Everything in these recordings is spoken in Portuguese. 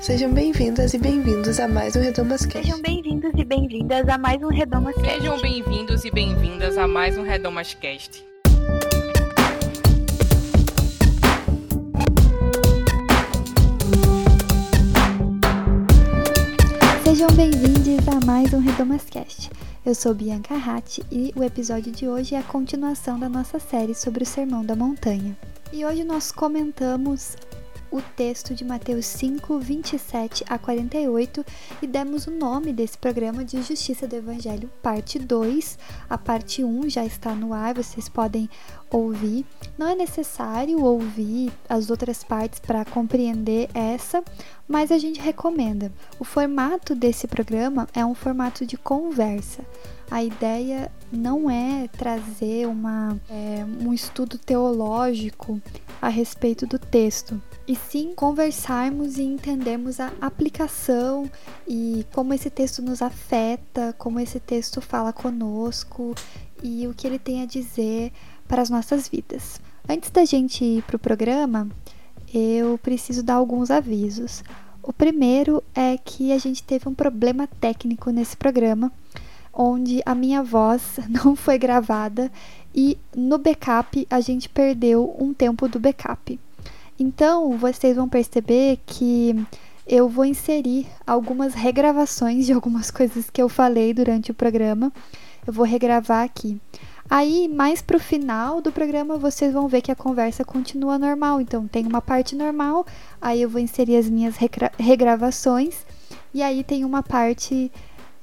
Sejam bem-vindas e bem-vindos a mais um Redomas Cast. Sejam bem-vindos e bem-vindas a mais um Redomas Cast. Sejam bem-vindos e bem-vindas a mais um Redomas Cast. Sejam bem-vindos a mais um Redomas Cast. Eu sou Bianca Ratti e o episódio de hoje é a continuação da nossa série sobre o Sermão da Montanha. E hoje nós comentamos o texto de Mateus 5, 27 a 48 e demos o nome desse programa de Justiça do Evangelho, parte 2. A parte 1 já está no ar, vocês podem ouvir. Não é necessário ouvir as outras partes para compreender essa, mas a gente recomenda. O formato desse programa é um formato de conversa. A ideia não é trazer uma, é, um estudo teológico a respeito do texto, e sim conversarmos e entendermos a aplicação e como esse texto nos afeta, como esse texto fala conosco e o que ele tem a dizer para as nossas vidas. Antes da gente ir para o programa, eu preciso dar alguns avisos. O primeiro é que a gente teve um problema técnico nesse programa, onde a minha voz não foi gravada e no backup a gente perdeu um tempo do backup. Então, vocês vão perceber que eu vou inserir algumas regravações de algumas coisas que eu falei durante o programa. Eu vou regravar aqui. Aí, mais pro final do programa, vocês vão ver que a conversa continua normal. Então, tem uma parte normal, aí eu vou inserir as minhas regravações, e aí tem uma parte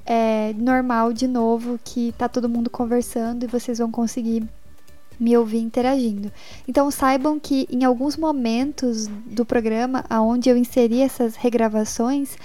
é, normal de novo, que tá todo mundo conversando e vocês vão conseguir me ouvir interagindo. Então saibam que em alguns momentos do programa, aonde eu inseri essas regravações,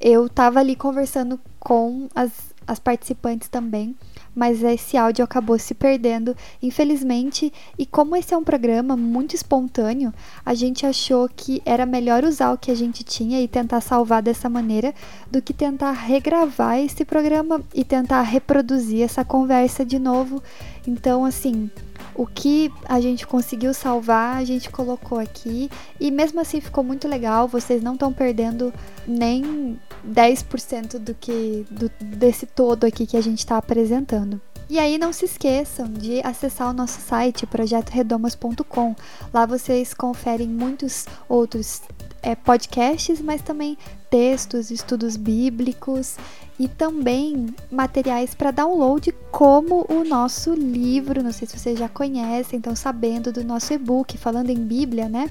eu estava ali conversando com as, as participantes também, mas esse áudio acabou se perdendo, infelizmente. E como esse é um programa muito espontâneo, a gente achou que era melhor usar o que a gente tinha e tentar salvar dessa maneira do que tentar regravar esse programa e tentar reproduzir essa conversa de novo. Então, assim, o que a gente conseguiu salvar, a gente colocou aqui. E mesmo assim ficou muito legal. Vocês não estão perdendo nem 10% do que do, desse todo aqui que a gente está apresentando. E aí não se esqueçam de acessar o nosso site projetoredomas.com. Lá vocês conferem muitos outros é, podcasts, mas também textos, estudos bíblicos e também materiais para download, como o nosso livro. Não sei se vocês já conhecem, estão sabendo do nosso e-book falando em Bíblia, né?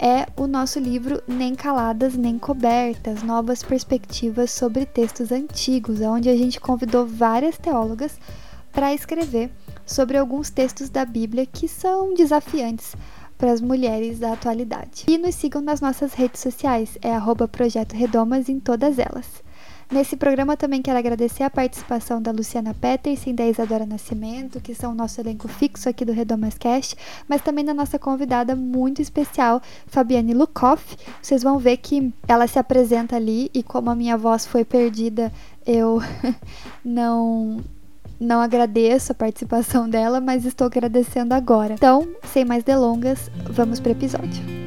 É o nosso livro Nem Caladas Nem Cobertas Novas Perspectivas sobre Textos Antigos, onde a gente convidou várias teólogas para escrever sobre alguns textos da Bíblia que são desafiantes para as mulheres da atualidade. E nos sigam nas nossas redes sociais, é Projeto Redomas em todas elas. Nesse programa também quero agradecer a participação da Luciana Peterson e da Isadora Nascimento, que são o nosso elenco fixo aqui do Redomas Cast, mas também da nossa convidada muito especial, Fabiane Lukoff. Vocês vão ver que ela se apresenta ali e como a minha voz foi perdida, eu não não agradeço a participação dela, mas estou agradecendo agora. Então, sem mais delongas, vamos para o episódio.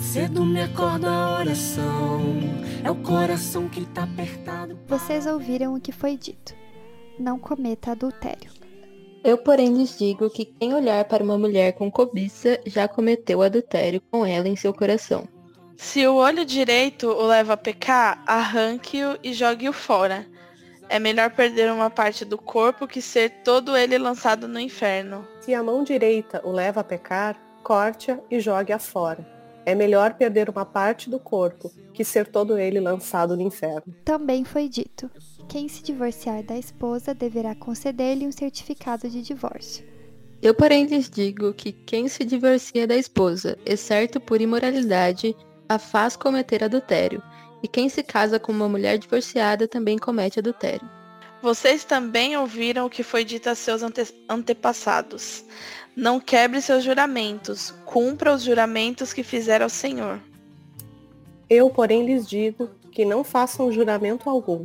Cedo me acorda a oração, é o coração que tá apertado. Vocês ouviram o que foi dito. Não cometa adultério. Eu, porém, lhes digo que quem olhar para uma mulher com cobiça já cometeu adultério com ela em seu coração. Se o olho direito o leva a pecar, arranque-o e jogue-o fora. É melhor perder uma parte do corpo que ser todo ele lançado no inferno. Se a mão direita o leva a pecar, corte-a e jogue-a fora. É melhor perder uma parte do corpo que ser todo ele lançado no inferno. Também foi dito: quem se divorciar da esposa deverá conceder-lhe um certificado de divórcio. Eu, porém, lhes digo que quem se divorcia da esposa, exceto por imoralidade, a faz cometer adultério, e quem se casa com uma mulher divorciada também comete adultério. Vocês também ouviram o que foi dito a seus ante antepassados. Não quebre seus juramentos, cumpra os juramentos que fizer ao Senhor. Eu, porém, lhes digo que não façam juramento algum,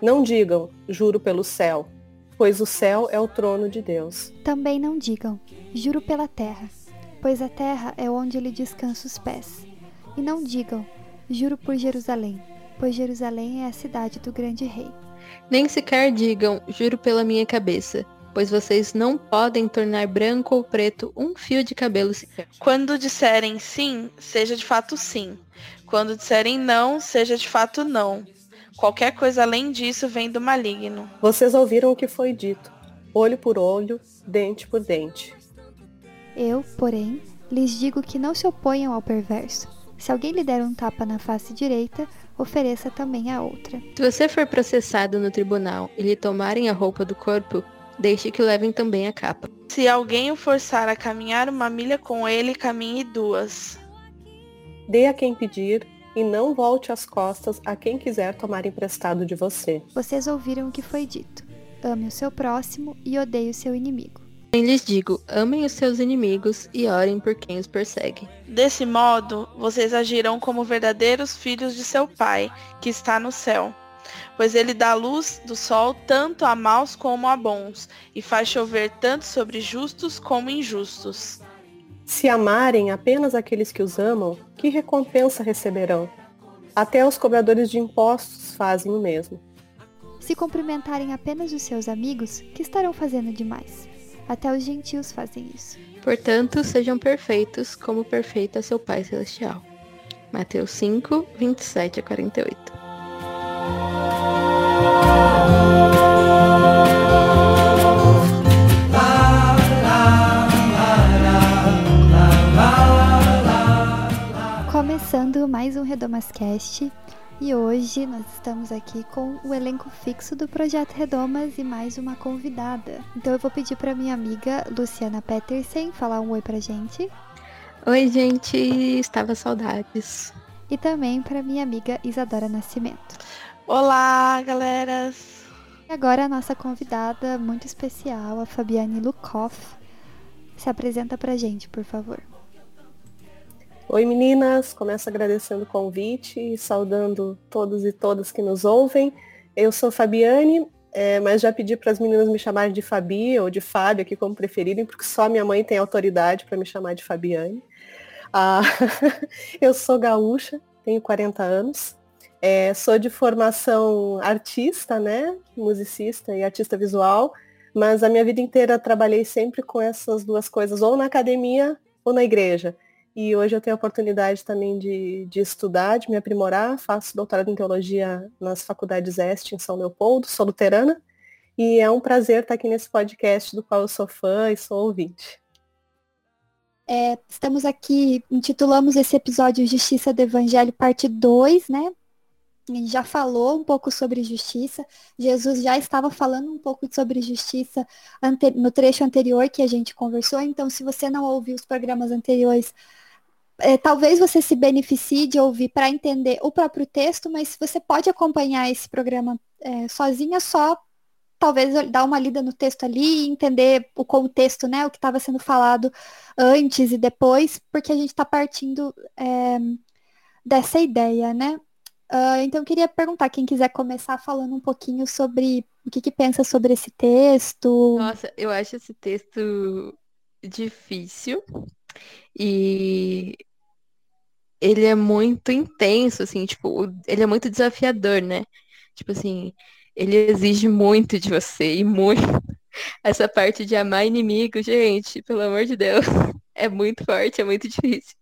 Não digam, juro pelo céu, pois o céu é o trono de Deus. Também não digam, juro pela terra, pois a terra é onde lhe descansa os pés. E não digam, juro por Jerusalém, pois Jerusalém é a cidade do grande rei. Nem sequer digam, juro pela minha cabeça, pois vocês não podem tornar branco ou preto um fio de cabelo sequer. Quando disserem sim, seja de fato sim. Quando disserem não, seja de fato não. Qualquer coisa além disso vem do maligno. Vocês ouviram o que foi dito: olho por olho, dente por dente. Eu, porém, lhes digo que não se oponham ao perverso. Se alguém lhe der um tapa na face direita, ofereça também a outra. Se você for processado no tribunal e lhe tomarem a roupa do corpo, deixe que levem também a capa. Se alguém o forçar a caminhar uma milha com ele, caminhe duas. Dê a quem pedir e não volte as costas a quem quiser tomar emprestado de você. Vocês ouviram o que foi dito. Ame o seu próximo e odeie o seu inimigo. Eu lhes digo, amem os seus inimigos e orem por quem os persegue. Desse modo, vocês agirão como verdadeiros filhos de seu Pai, que está no céu. Pois ele dá luz do sol tanto a maus como a bons, e faz chover tanto sobre justos como injustos. Se amarem apenas aqueles que os amam, que recompensa receberão? Até os cobradores de impostos fazem o mesmo. Se cumprimentarem apenas os seus amigos, que estarão fazendo demais? Até os gentios fazem isso. Portanto, sejam perfeitos, como perfeito é seu Pai Celestial. Mateus 5, 27 a 48. Começando mais um Redomascast e hoje nós estamos aqui com o elenco fixo do Projeto Redomas e mais uma convidada. Então eu vou pedir para minha amiga Luciana Petersen falar um oi pra gente. Oi, gente, estava saudades. E também para minha amiga Isadora Nascimento. Olá, galeras! E agora a nossa convidada muito especial, a Fabiane Lukoff. Se apresenta pra gente, por favor. Oi meninas, começo agradecendo o convite e saudando todos e todas que nos ouvem. Eu sou Fabiane, é, mas já pedi para as meninas me chamarem de Fabi ou de Fábio, aqui como preferirem, porque só minha mãe tem autoridade para me chamar de Fabiane. Ah, eu sou gaúcha, tenho 40 anos, é, sou de formação artista, né, musicista e artista visual, mas a minha vida inteira trabalhei sempre com essas duas coisas, ou na academia ou na igreja. E hoje eu tenho a oportunidade também de, de estudar, de me aprimorar. Faço doutorado em teologia nas faculdades Este, em São Leopoldo, sou luterana. E é um prazer estar aqui nesse podcast do qual eu sou fã e sou ouvinte. É, estamos aqui, intitulamos esse episódio Justiça do Evangelho, parte 2, né? Gente já falou um pouco sobre justiça. Jesus já estava falando um pouco sobre justiça no trecho anterior que a gente conversou. Então, se você não ouviu os programas anteriores, é, talvez você se beneficie de ouvir para entender o próprio texto, mas você pode acompanhar esse programa é, sozinha, só talvez dar uma lida no texto ali e entender o contexto, né, o que estava sendo falado antes e depois, porque a gente está partindo é, dessa ideia, né? Uh, então eu queria perguntar quem quiser começar falando um pouquinho sobre o que, que pensa sobre esse texto. Nossa, eu acho esse texto difícil e ele é muito intenso, assim, tipo, ele é muito desafiador, né? Tipo assim, ele exige muito de você e muito. Essa parte de amar inimigo, gente, pelo amor de Deus, é muito forte, é muito difícil.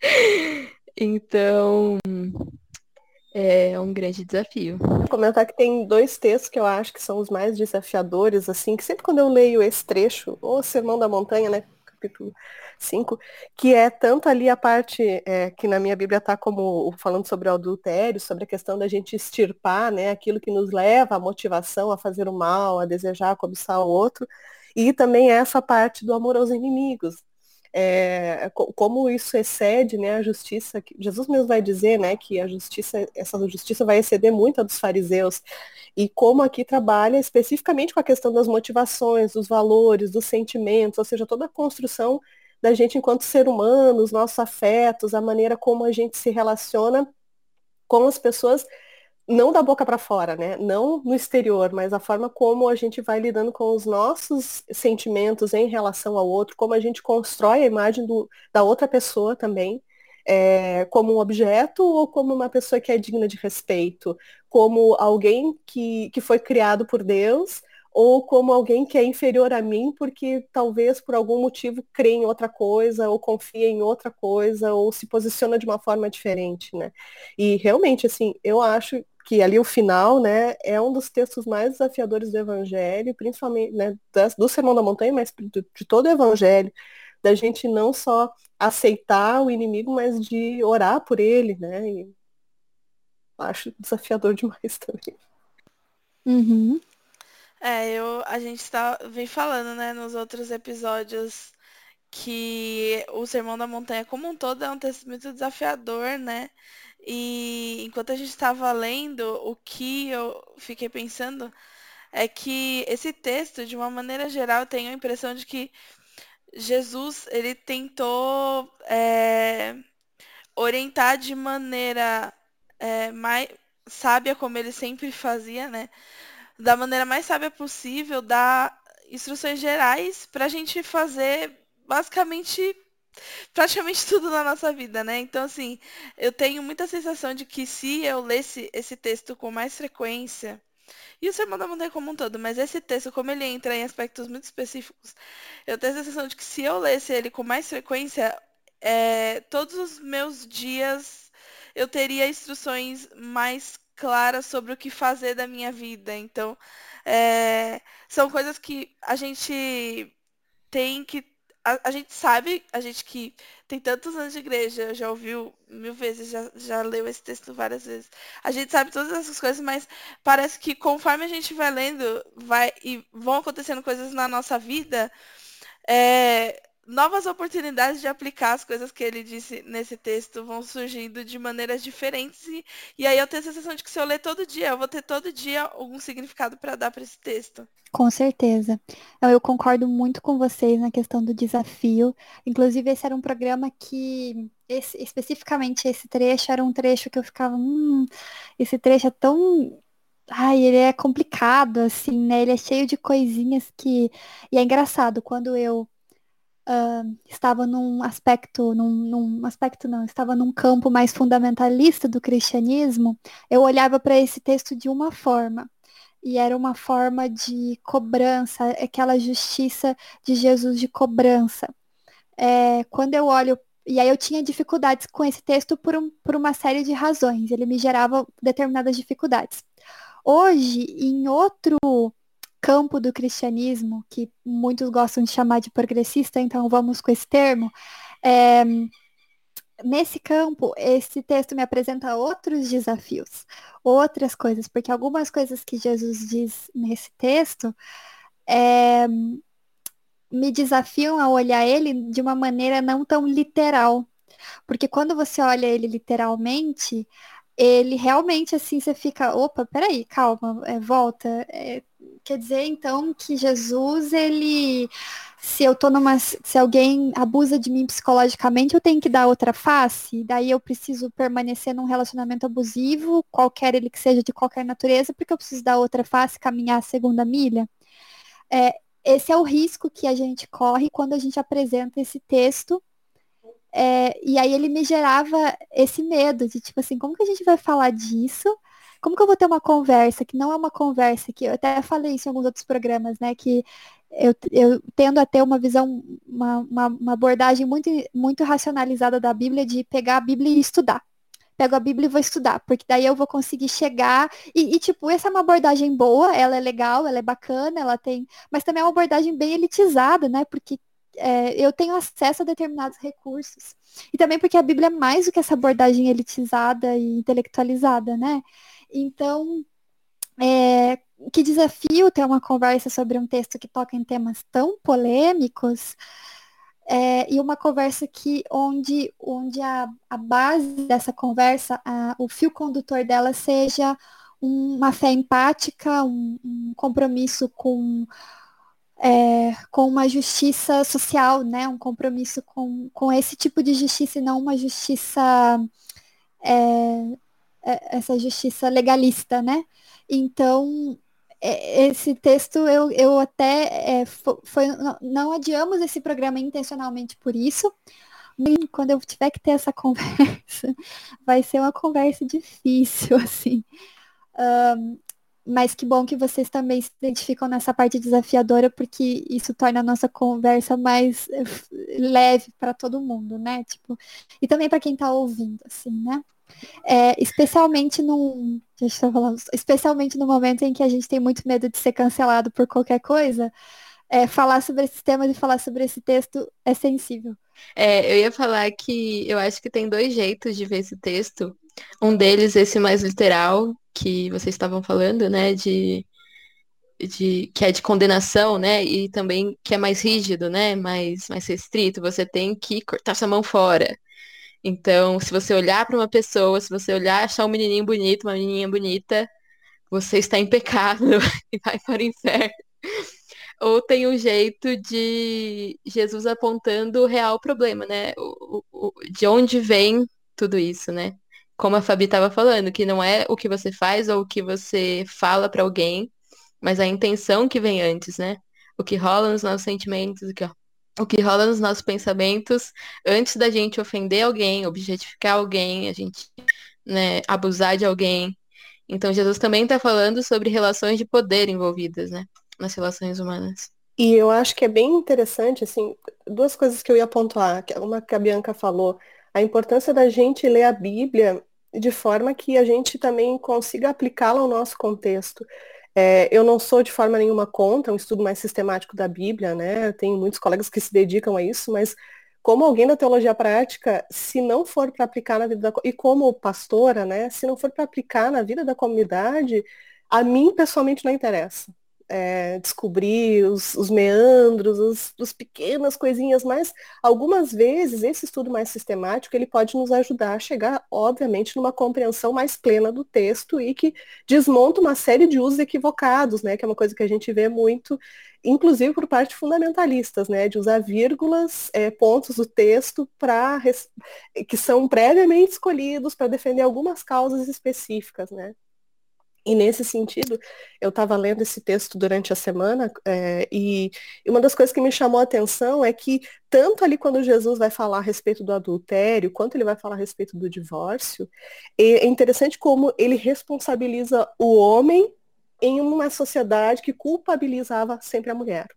Então, é um grande desafio. Vou comentar que tem dois textos que eu acho que são os mais desafiadores, assim, que sempre quando eu leio esse trecho, ou Sermão da Montanha, né, capítulo 5, que é tanto ali a parte é, que na minha Bíblia está como falando sobre o adultério, sobre a questão da gente extirpar né, aquilo que nos leva à motivação a fazer o mal, a desejar, a cobiçar o outro, e também essa parte do amor aos inimigos. É, como isso excede né, a justiça, Jesus mesmo vai dizer né, que a justiça, essa justiça vai exceder muito a dos fariseus, e como aqui trabalha especificamente com a questão das motivações, dos valores, dos sentimentos, ou seja, toda a construção da gente enquanto ser humano, os nossos afetos, a maneira como a gente se relaciona com as pessoas não da boca para fora, né? Não no exterior, mas a forma como a gente vai lidando com os nossos sentimentos em relação ao outro, como a gente constrói a imagem do, da outra pessoa também, é, como um objeto ou como uma pessoa que é digna de respeito, como alguém que, que foi criado por Deus ou como alguém que é inferior a mim porque talvez por algum motivo crê em outra coisa ou confia em outra coisa ou se posiciona de uma forma diferente, né? E realmente assim, eu acho que ali o final, né, é um dos textos mais desafiadores do Evangelho, principalmente né, do Sermão da Montanha, mas de, todo o Evangelho, da gente não só aceitar o inimigo, mas de orar por ele, né? E acho desafiador demais também. Uhum. É, eu, a gente tá, vem falando, né, nos outros episódios que o Sermão da Montanha como um todo é um texto muito desafiador, né? E enquanto a gente estava lendo, o que eu fiquei pensando é que esse texto, de uma maneira geral, eu tenho a impressão de que Jesus ele tentou é, orientar de maneira é, mais sábia, como ele sempre fazia, né? Da maneira mais sábia possível, dar instruções gerais para a gente fazer basicamente praticamente tudo na nossa vida, né? Então, assim, eu tenho muita sensação de que se eu lesse esse texto com mais frequência, e o Sermão da Montanha como um todo, mas esse texto, como ele entra em aspectos muito específicos, eu tenho a sensação de que se eu lesse ele com mais frequência, é, todos os meus dias eu teria instruções mais claras sobre o que fazer da minha vida. Então, é, são coisas que a gente tem que a, a, gente sabe, a gente que tem tantos anos de igreja, já ouviu mil vezes, já, já leu esse texto várias vezes. A gente sabe todas essas coisas, mas parece que conforme a gente vai lendo, vai e vão acontecendo coisas na nossa vida, é, novas oportunidades de aplicar as coisas que ele disse nesse texto vão surgindo de maneiras diferentes e, e aí eu tenho a sensação de que se eu ler todo dia, eu vou ter todo dia algum significado para dar para esse texto. Com certeza. Eu concordo muito com vocês na questão do desafio. Inclusive, esse era um programa que, esse, especificamente esse trecho, era um trecho que eu ficava, hum, esse trecho é tão Ai, ele é complicado, assim, né? Ele é cheio de coisinhas que. E é engraçado, quando eu uh, estava num aspecto, num, num, aspecto não, estava num campo mais fundamentalista do cristianismo, eu olhava para esse texto de uma forma. E era uma forma de cobrança, aquela justiça de Jesus de cobrança. É, quando eu olho e aí eu tinha dificuldades com esse texto por, um, por uma série de razões. Ele me gerava determinadas dificuldades. Hoje, em outro campo do cristianismo, que muitos gostam de chamar de progressista, então vamos com esse termo. É, nesse campo, esse texto me apresenta outros desafios, outras coisas, porque algumas coisas que Jesus diz nesse texto é, me desafiam a olhar ele de uma maneira não tão literal. Porque quando você olha ele literalmente, ele realmente assim você fica, opa, peraí, calma, é, volta. É, quer dizer então que Jesus, ele se eu tô numa. Se alguém abusa de mim psicologicamente, eu tenho que dar outra face. Daí eu preciso permanecer num relacionamento abusivo, qualquer ele que seja de qualquer natureza, porque eu preciso dar outra face, caminhar a segunda milha. É, esse é o risco que a gente corre quando a gente apresenta esse texto é, e aí ele me gerava esse medo de, tipo assim, como que a gente vai falar disso? Como que eu vou ter uma conversa que não é uma conversa que eu até falei isso em alguns outros programas, né? Que eu, eu tendo a ter uma visão, uma, uma, uma abordagem muito, muito racionalizada da Bíblia de pegar a Bíblia e estudar pego a Bíblia e vou estudar, porque daí eu vou conseguir chegar e, e, tipo, essa é uma abordagem boa, ela é legal, ela é bacana, ela tem, mas também é uma abordagem bem elitizada, né? Porque é, eu tenho acesso a determinados recursos. E também porque a Bíblia é mais do que essa abordagem elitizada e intelectualizada, né? Então, é, que desafio ter uma conversa sobre um texto que toca em temas tão polêmicos é, e uma conversa que onde, onde a, a base dessa conversa, a, o fio condutor dela seja uma fé empática, um, um compromisso com é, com uma justiça social, né? Um compromisso com, com esse tipo de justiça e não uma justiça é, essa justiça legalista, né? Então, é, esse texto eu, eu até é, foi, não adiamos esse programa intencionalmente por isso. Quando eu tiver que ter essa conversa, vai ser uma conversa difícil, assim. Um, mas que bom que vocês também se identificam nessa parte desafiadora, porque isso torna a nossa conversa mais eh, leve para todo mundo, né? Tipo, e também para quem está ouvindo, assim, né? É, especialmente num. Deixa eu falar, especialmente no momento em que a gente tem muito medo de ser cancelado por qualquer coisa, é, falar sobre esses temas e falar sobre esse texto é sensível. É, eu ia falar que eu acho que tem dois jeitos de ver esse texto. Um deles, esse mais literal, que vocês estavam falando, né? De, de que é de condenação, né? E também que é mais rígido, né? Mais, mais restrito. Você tem que cortar sua mão fora. Então, se você olhar para uma pessoa, se você olhar achar um menininho bonito, uma menininha bonita, você está em pecado e vai para o inferno. Ou tem um jeito de Jesus apontando o real problema, né? O, o, de onde vem tudo isso, né? Como a Fabi estava falando, que não é o que você faz ou o que você fala para alguém, mas a intenção que vem antes, né? O que rola nos nossos sentimentos, o que o que rola nos nossos pensamentos antes da gente ofender alguém, objetificar alguém, a gente né, abusar de alguém. Então Jesus também está falando sobre relações de poder envolvidas, né, nas relações humanas. E eu acho que é bem interessante, assim, duas coisas que eu ia pontuar. Uma que a Bianca falou, a importância da gente ler a Bíblia de forma que a gente também consiga aplicá-la ao nosso contexto. É, eu não sou de forma nenhuma contra um estudo mais sistemático da Bíblia, né? Tenho muitos colegas que se dedicam a isso, mas como alguém da teologia prática, se não for para aplicar na vida da e como pastora, né? Se não for para aplicar na vida da comunidade, a mim pessoalmente não interessa é, descobrir os, os meandros, os, os, pequenas coisinhas, mas algumas vezes esse estudo mais sistemático ele pode nos ajudar a chegar, obviamente, numa compreensão mais plena do texto e que desmonta uma série de usos equivocados, né? Que é uma coisa que a gente vê muito, inclusive por parte de fundamentalistas, né? De usar vírgulas, é, pontos do texto para que são previamente escolhidos para defender algumas causas específicas, né? E nesse sentido, eu estava lendo esse texto durante a semana é, e, e, uma das coisas que me chamou a atenção é que tanto ali quando Jesus vai falar a respeito do adultério, quanto ele vai falar a respeito do divórcio, é interessante como ele responsabiliza o homem em uma sociedade que culpabilizava sempre a mulher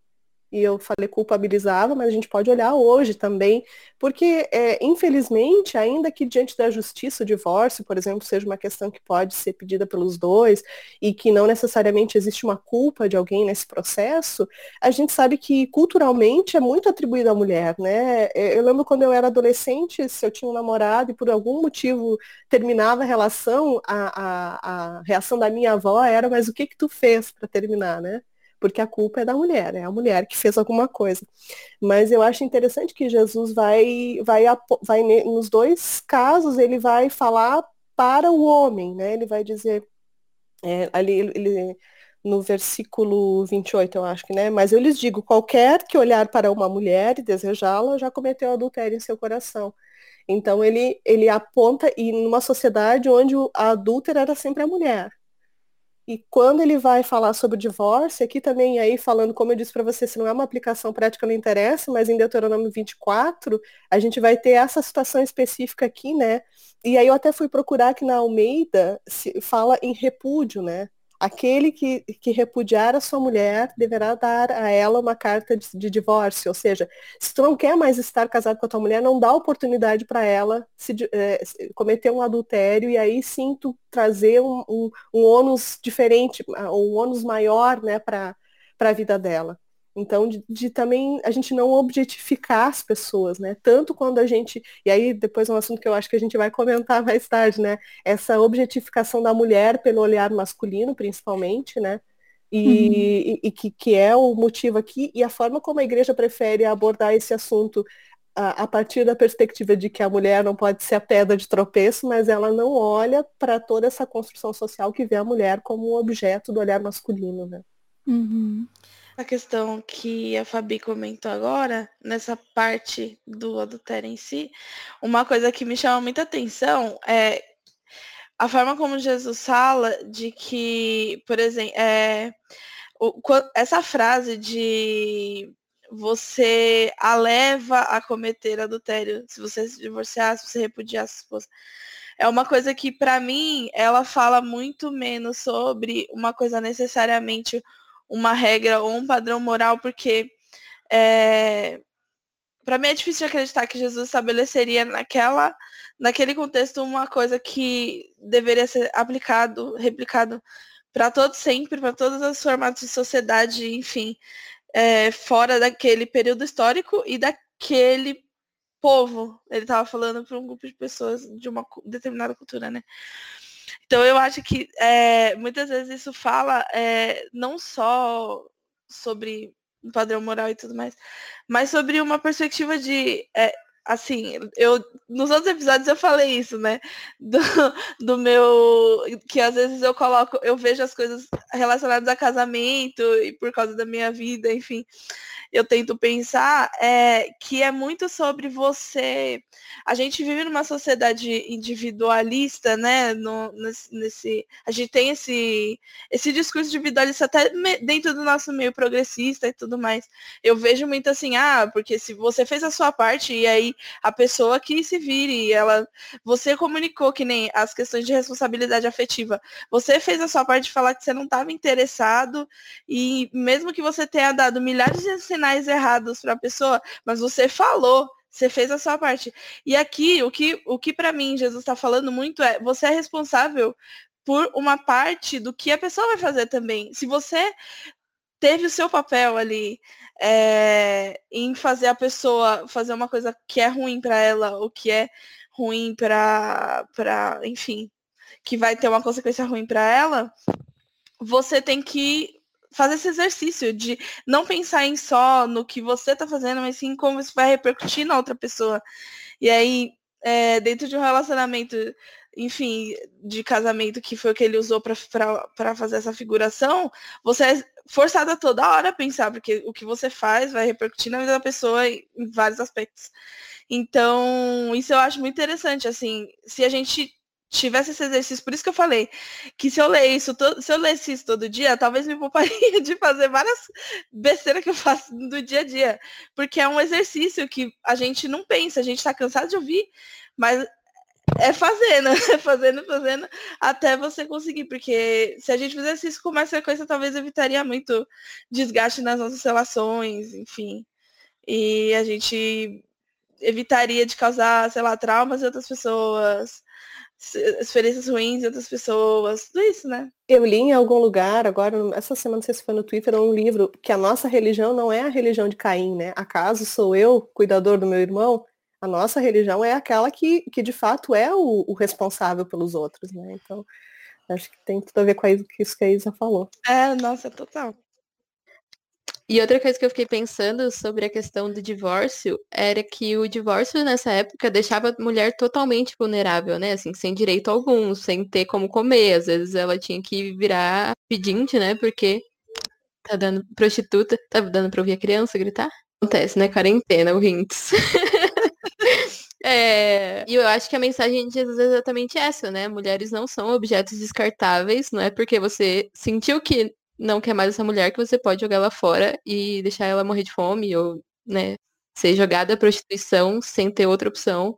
e eu falei culpabilizava, mas a gente pode olhar hoje também, porque, é, infelizmente, ainda que diante da justiça o divórcio, por exemplo, seja uma questão que pode ser pedida pelos dois e que não necessariamente existe uma culpa de alguém nesse processo, a gente sabe que culturalmente é muito atribuído à mulher, né? É, eu lembro quando eu era adolescente, se eu tinha um namorado e por algum motivo terminava a relação, a, a, a reação da minha avó era, mas o que que tu fez para terminar, né? Porque a culpa é da mulher, é a mulher que fez alguma coisa. Mas eu acho interessante que Jesus vai, vai, vai nos dois casos, ele vai falar para o homem, né? Ele vai dizer, é, ali ele, no versículo 28, eu acho que, né? Mas eu lhes digo, qualquer que olhar para uma mulher e desejá-la, já cometeu adultério em seu coração. Então ele, ele aponta, e numa sociedade onde a adúltera era sempre a mulher. E quando ele vai falar sobre o divórcio, aqui também aí falando, como eu disse para você, se não é uma aplicação prática não interessa, mas em Deuteronômio 24, a gente vai ter essa situação específica aqui, né? E aí eu até fui procurar que na Almeida se fala em repúdio, né? Aquele que, que repudiar a sua mulher deverá dar a ela uma carta de, de, divórcio. Ou seja, se tu não quer mais estar casado com a tua mulher, não dá oportunidade para ela se, é, cometer um adultério e aí sim tu trazer um, um, um ônus diferente, um ônus maior né, para a vida dela. Então, de, de, também a gente não objetificar as pessoas, né? Tanto quando a gente. E aí, depois é um assunto que eu acho que a gente vai comentar mais tarde, né? Essa objetificação da mulher pelo olhar masculino, principalmente, né? E, uhum. e, e que, que é o motivo aqui, e a forma como a igreja prefere abordar esse assunto a, a, partir da perspectiva de que a mulher não pode ser a pedra de tropeço, mas ela não olha para toda essa construção social que vê a mulher como um objeto do olhar masculino, né? Uhum a questão que a Fabi comentou agora, nessa parte do adultério em si, uma coisa que me chama muita atenção é a forma como Jesus fala de que, por exemplo, é, o, essa frase de você a leva a cometer adultério se você se divorciar, se você repudiar a sua esposa. É uma coisa que, para mim, ela fala muito menos sobre uma coisa necessariamente uma regra ou um padrão moral, porque é, para mim é difícil acreditar que Jesus estabeleceria naquela, naquele contexto uma coisa que deveria ser aplicado, replicado para todos sempre, para todos os formatos de sociedade, enfim, é, fora daquele período histórico e daquele povo. Ele estava falando para um grupo de pessoas de uma determinada cultura, né? Então eu acho que é, muitas vezes isso fala é, não só sobre um padrão moral e tudo mais, mas sobre uma perspectiva de é, assim, eu nos outros episódios eu falei isso, né? Do, do meu que às vezes eu coloco, eu vejo as coisas relacionadas a casamento e por causa da minha vida, enfim eu tento pensar é que é muito sobre você. A gente vive numa sociedade individualista, né? No, nesse, a gente tem esse, esse discurso individualista até dentro do nosso meio progressista e tudo mais. Eu vejo muito assim, ah, porque se você fez a sua parte e aí a pessoa que se vire, ela, você comunicou que nem as questões de responsabilidade afetiva. Você fez a sua parte de falar que você não estava interessado e mesmo que você tenha dado milhares de sinais errados para a pessoa, mas você falou, você fez a sua parte. E aqui, o que, o que para mim Jesus está falando muito é, você é responsável por uma parte do que a pessoa vai fazer também. Se você teve o seu papel ali é, em fazer a pessoa fazer uma coisa que é ruim para ela, ou que é ruim para, enfim, que vai ter uma consequência ruim para ela, você tem que fazer esse exercício de não pensar em só no que você está fazendo, mas sim como isso vai repercutir na outra pessoa. E aí, é, dentro de um relacionamento, enfim, de casamento, que foi o que ele usou para fazer essa figuração, você forçada toda hora a pensar, porque o que você faz vai repercutir na vida da pessoa em vários aspectos. Então, isso eu acho muito interessante, assim, se a gente tivesse esse exercício, por isso que eu falei que se eu ler isso, se eu lesse isso todo dia, talvez me pouparia de fazer várias besteiras que eu faço do dia a dia. Porque é um exercício que a gente não pensa, a gente está cansado de ouvir, mas é fazendo, é fazendo, fazendo, até você conseguir. Porque se a gente fizesse isso com mais frequência, talvez evitaria muito desgaste nas nossas relações, enfim. E a gente evitaria de causar, sei lá, traumas em outras pessoas experiências ruins de outras pessoas, tudo isso, né? Eu li em algum lugar, agora, essa semana, não sei se foi no Twitter ou um livro, que a nossa religião não é a religião de Caim, né? Acaso sou eu, cuidador do meu irmão? A nossa religião é aquela que, que de fato é o, o responsável pelos outros, né? Então, acho que tem tudo a ver com isso que a Isa falou. É, nossa, total. E outra coisa que eu fiquei pensando sobre a questão do divórcio era que o divórcio nessa época deixava a mulher totalmente vulnerável, né? Assim, sem direito algum, sem ter como comer. Às vezes ela tinha que virar pedinte, né? Porque tá dando prostituta, tá dando pra ouvir a criança gritar? Acontece, né? Quarentena, ouvintes. É, e eu acho que a mensagem de Jesus é exatamente essa, né? Mulheres não são objetos descartáveis, não é porque você sentiu que não quer mais essa mulher que você pode jogar ela fora e deixar ela morrer de fome ou, né, ser jogada à prostituição sem ter outra opção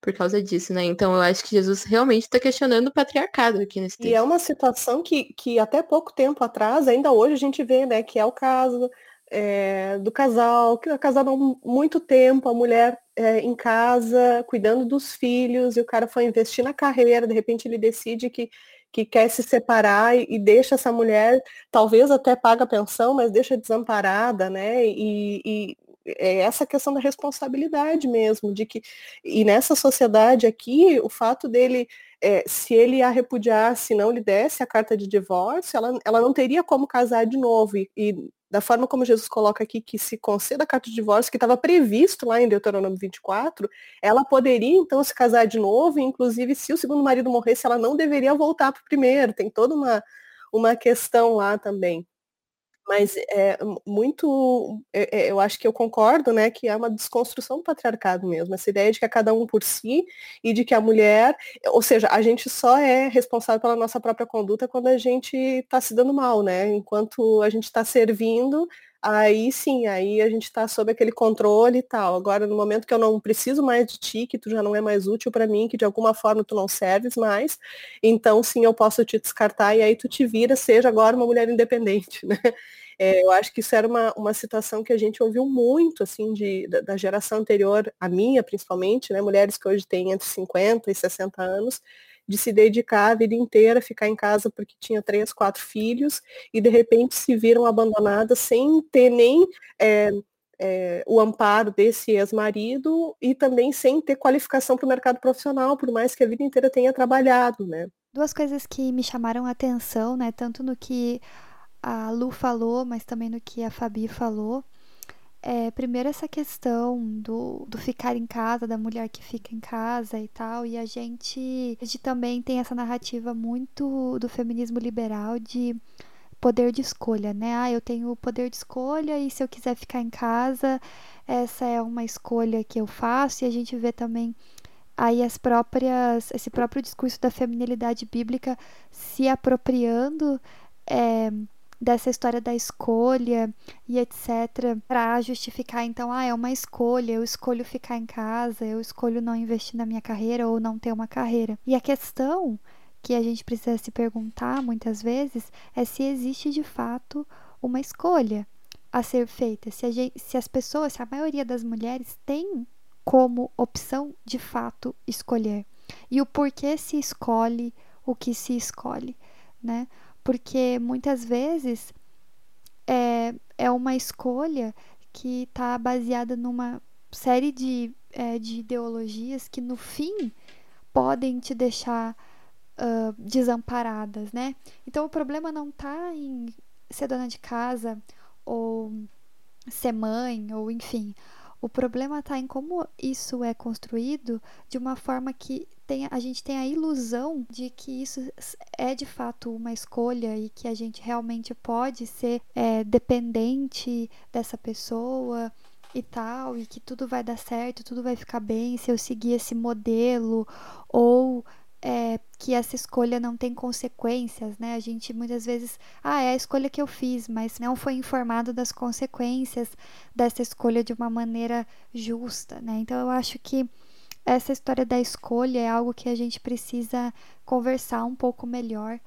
por causa disso, né? Então eu acho que Jesus realmente está questionando o patriarcado aqui nesse texto. E é uma situação que, que até pouco tempo atrás, ainda hoje a gente vê, né, que é o caso é, do casal, que é casado há muito tempo, a mulher é, em casa, cuidando dos filhos, e o cara foi investir na carreira, de repente ele decide que que quer se separar e, e, deixa essa mulher, talvez até paga pensão, mas deixa desamparada, né? E, e é essa questão da responsabilidade mesmo, de que e nessa sociedade aqui, o fato dele, é, se ele a repudiasse, não lhe desse a carta de divórcio, ela, ela não teria como casar de novo. E, e da forma como Jesus coloca aqui que se conceda a carta de divórcio, que estava previsto lá em Deuteronômio 24, ela poderia então se casar de novo, e inclusive se o segundo marido morresse, ela não deveria voltar para o primeiro. Tem toda uma, uma questão lá também. Mas é muito, é, é, eu acho que eu concordo, né, que é uma desconstrução do patriarcado mesmo, essa ideia de que é cada um por si e de que a mulher, ou seja, a gente só é responsável pela nossa própria conduta quando a gente está se dando mal, né? Enquanto a gente está servindo, aí sim, aí a gente está sob aquele controle e tal. Agora, no momento que eu não preciso mais de ti, que tu já não é mais útil para mim, que de alguma forma tu não serves mais, então sim, eu posso te descartar e aí tu te vira, seja agora uma mulher independente, né? É, eu acho que isso era uma, uma situação que a gente ouviu muito, assim, de, da, da geração anterior, a minha principalmente, né? Mulheres que hoje têm entre 50 e 60 anos, de se dedicar a vida inteira, ficar em casa porque tinha três, quatro filhos e de repente se viram abandonadas sem ter nem é, é, o amparo desse ex-marido e também sem ter qualificação para o mercado profissional, por mais que a vida inteira tenha trabalhado, né? Duas coisas que me chamaram a atenção, né, tanto no que a Lu falou, mas também no que a Fabi falou, é, primeiro essa questão do, do ficar em casa, da mulher que fica em casa e tal, e a gente, a gente também tem essa narrativa muito do feminismo liberal de poder de escolha, né? Ah, eu tenho poder de escolha e se eu quiser ficar em casa, essa é uma escolha que eu faço, e a gente vê também aí as próprias, esse próprio discurso da feminilidade bíblica se apropriando é, dessa história da escolha e etc, para justificar então, ah, é uma escolha, eu escolho ficar em casa, eu escolho não investir na minha carreira ou não ter uma carreira. E a questão que a gente precisa se perguntar muitas vezes é se existe de fato uma escolha a ser feita, se, gente, se as pessoas, se a maioria das mulheres tem como opção de fato escolher e o porquê se escolhe o que se escolhe, né? Porque muitas vezes é, é uma escolha que está baseada numa série de, é, de ideologias que no fim podem te deixar uh, desamparadas, né? Então o problema não está em ser dona de casa ou ser mãe ou enfim. O problema está em como isso é construído de uma forma que tem, a gente tem a ilusão de que isso é de fato uma escolha e que a gente realmente pode ser é, dependente dessa pessoa e tal, e que tudo vai dar certo, tudo vai ficar bem se eu seguir esse modelo, ou é, que essa escolha não tem consequências, né? A gente muitas vezes, ah, é a escolha que eu fiz, mas não foi informado das consequências dessa escolha de uma maneira justa, né? Então eu acho que essa história da escolha é algo que a gente precisa conversar um pouco melhor,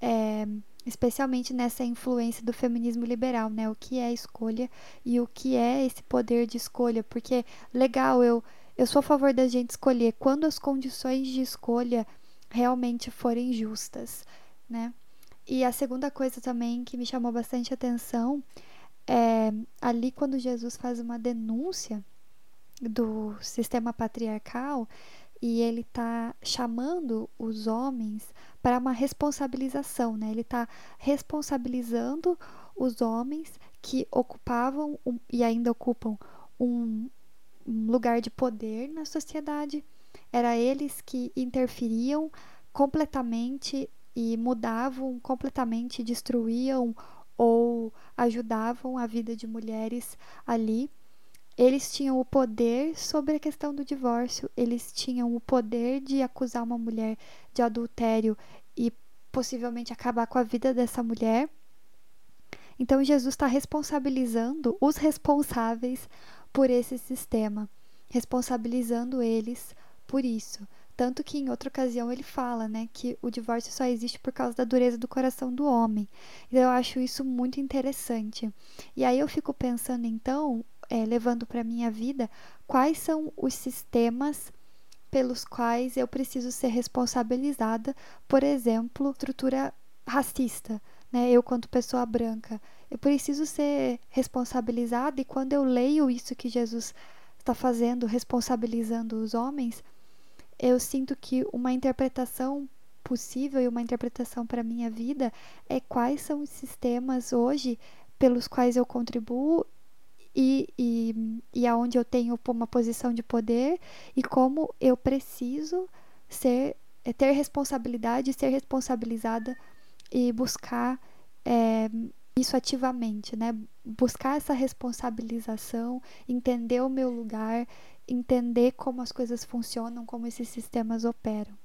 é, especialmente nessa influência do feminismo liberal, né? O que é escolha e o que é esse poder de escolha, porque legal, eu eu sou a favor da gente escolher quando as condições de escolha realmente forem justas, né? E a segunda coisa também que me chamou bastante atenção é ali quando Jesus faz uma denúncia do sistema patriarcal e ele está chamando os homens para uma responsabilização, né? Ele está responsabilizando os homens que ocupavam um, e ainda ocupam um, um lugar de poder na sociedade. Era eles que interferiam completamente e mudavam completamente, destruíam ou ajudavam a vida de mulheres ali eles tinham o poder sobre a questão do divórcio, eles tinham o poder de acusar uma mulher de adultério e possivelmente acabar com a vida dessa mulher. Então Jesus está responsabilizando os responsáveis por esse sistema, responsabilizando eles por isso. Tanto que em outra ocasião ele fala, né, que o divórcio só existe por causa da dureza do coração do homem. Então eu acho isso muito interessante. E aí eu fico pensando então é, levando para minha vida, quais são os sistemas pelos quais eu preciso ser responsabilizada, por exemplo, estrutura racista, né? Eu quanto pessoa branca, eu preciso ser responsabilizada e quando eu leio isso que Jesus está fazendo, responsabilizando os homens, eu sinto que uma interpretação possível e uma interpretação para minha vida é quais são os sistemas hoje pelos quais eu contribuo e, e, e aonde eu tenho uma posição de poder e como eu preciso ser é, ter responsabilidade, ser responsabilizada e buscar é, isso ativamente, né? Buscar essa responsabilização, entender o meu lugar, entender como as coisas funcionam, como esses sistemas operam.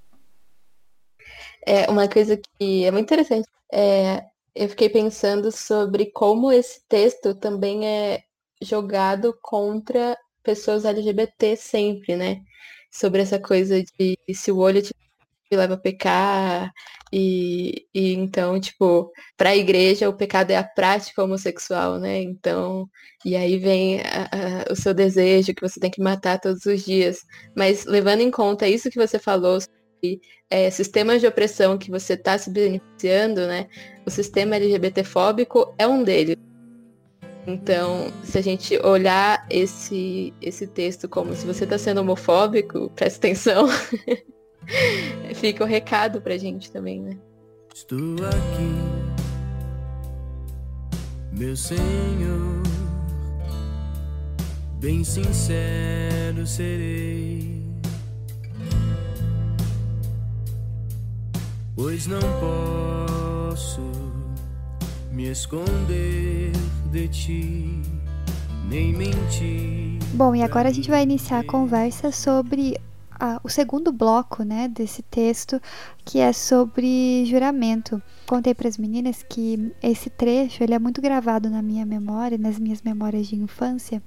É uma coisa que é muito interessante. É, eu fiquei pensando sobre como esse texto também é jogado contra pessoas LGBT sempre, né? Sobre essa coisa de se o olho te leva a pecar, e, e então, tipo, para a igreja o pecado é a prática homossexual, né? Então, e aí vem a, a, o seu desejo que você tem que matar todos os dias. Mas levando em conta isso que você falou sobre é, sistemas de opressão que você está se beneficiando, né? O sistema LGBTfóbico é um deles. Então, se a gente olhar esse, esse texto como se você está sendo homofóbico, presta atenção. Fica o recado pra gente também, né? Estou aqui, meu Senhor, bem sincero serei, pois não posso me esconder de ti, nem. Bom, e agora a gente vai iniciar a conversa sobre o segundo bloco né, desse texto, que é sobre juramento. Contei para as meninas que esse trecho ele é muito gravado na minha memória, nas minhas memórias de infância,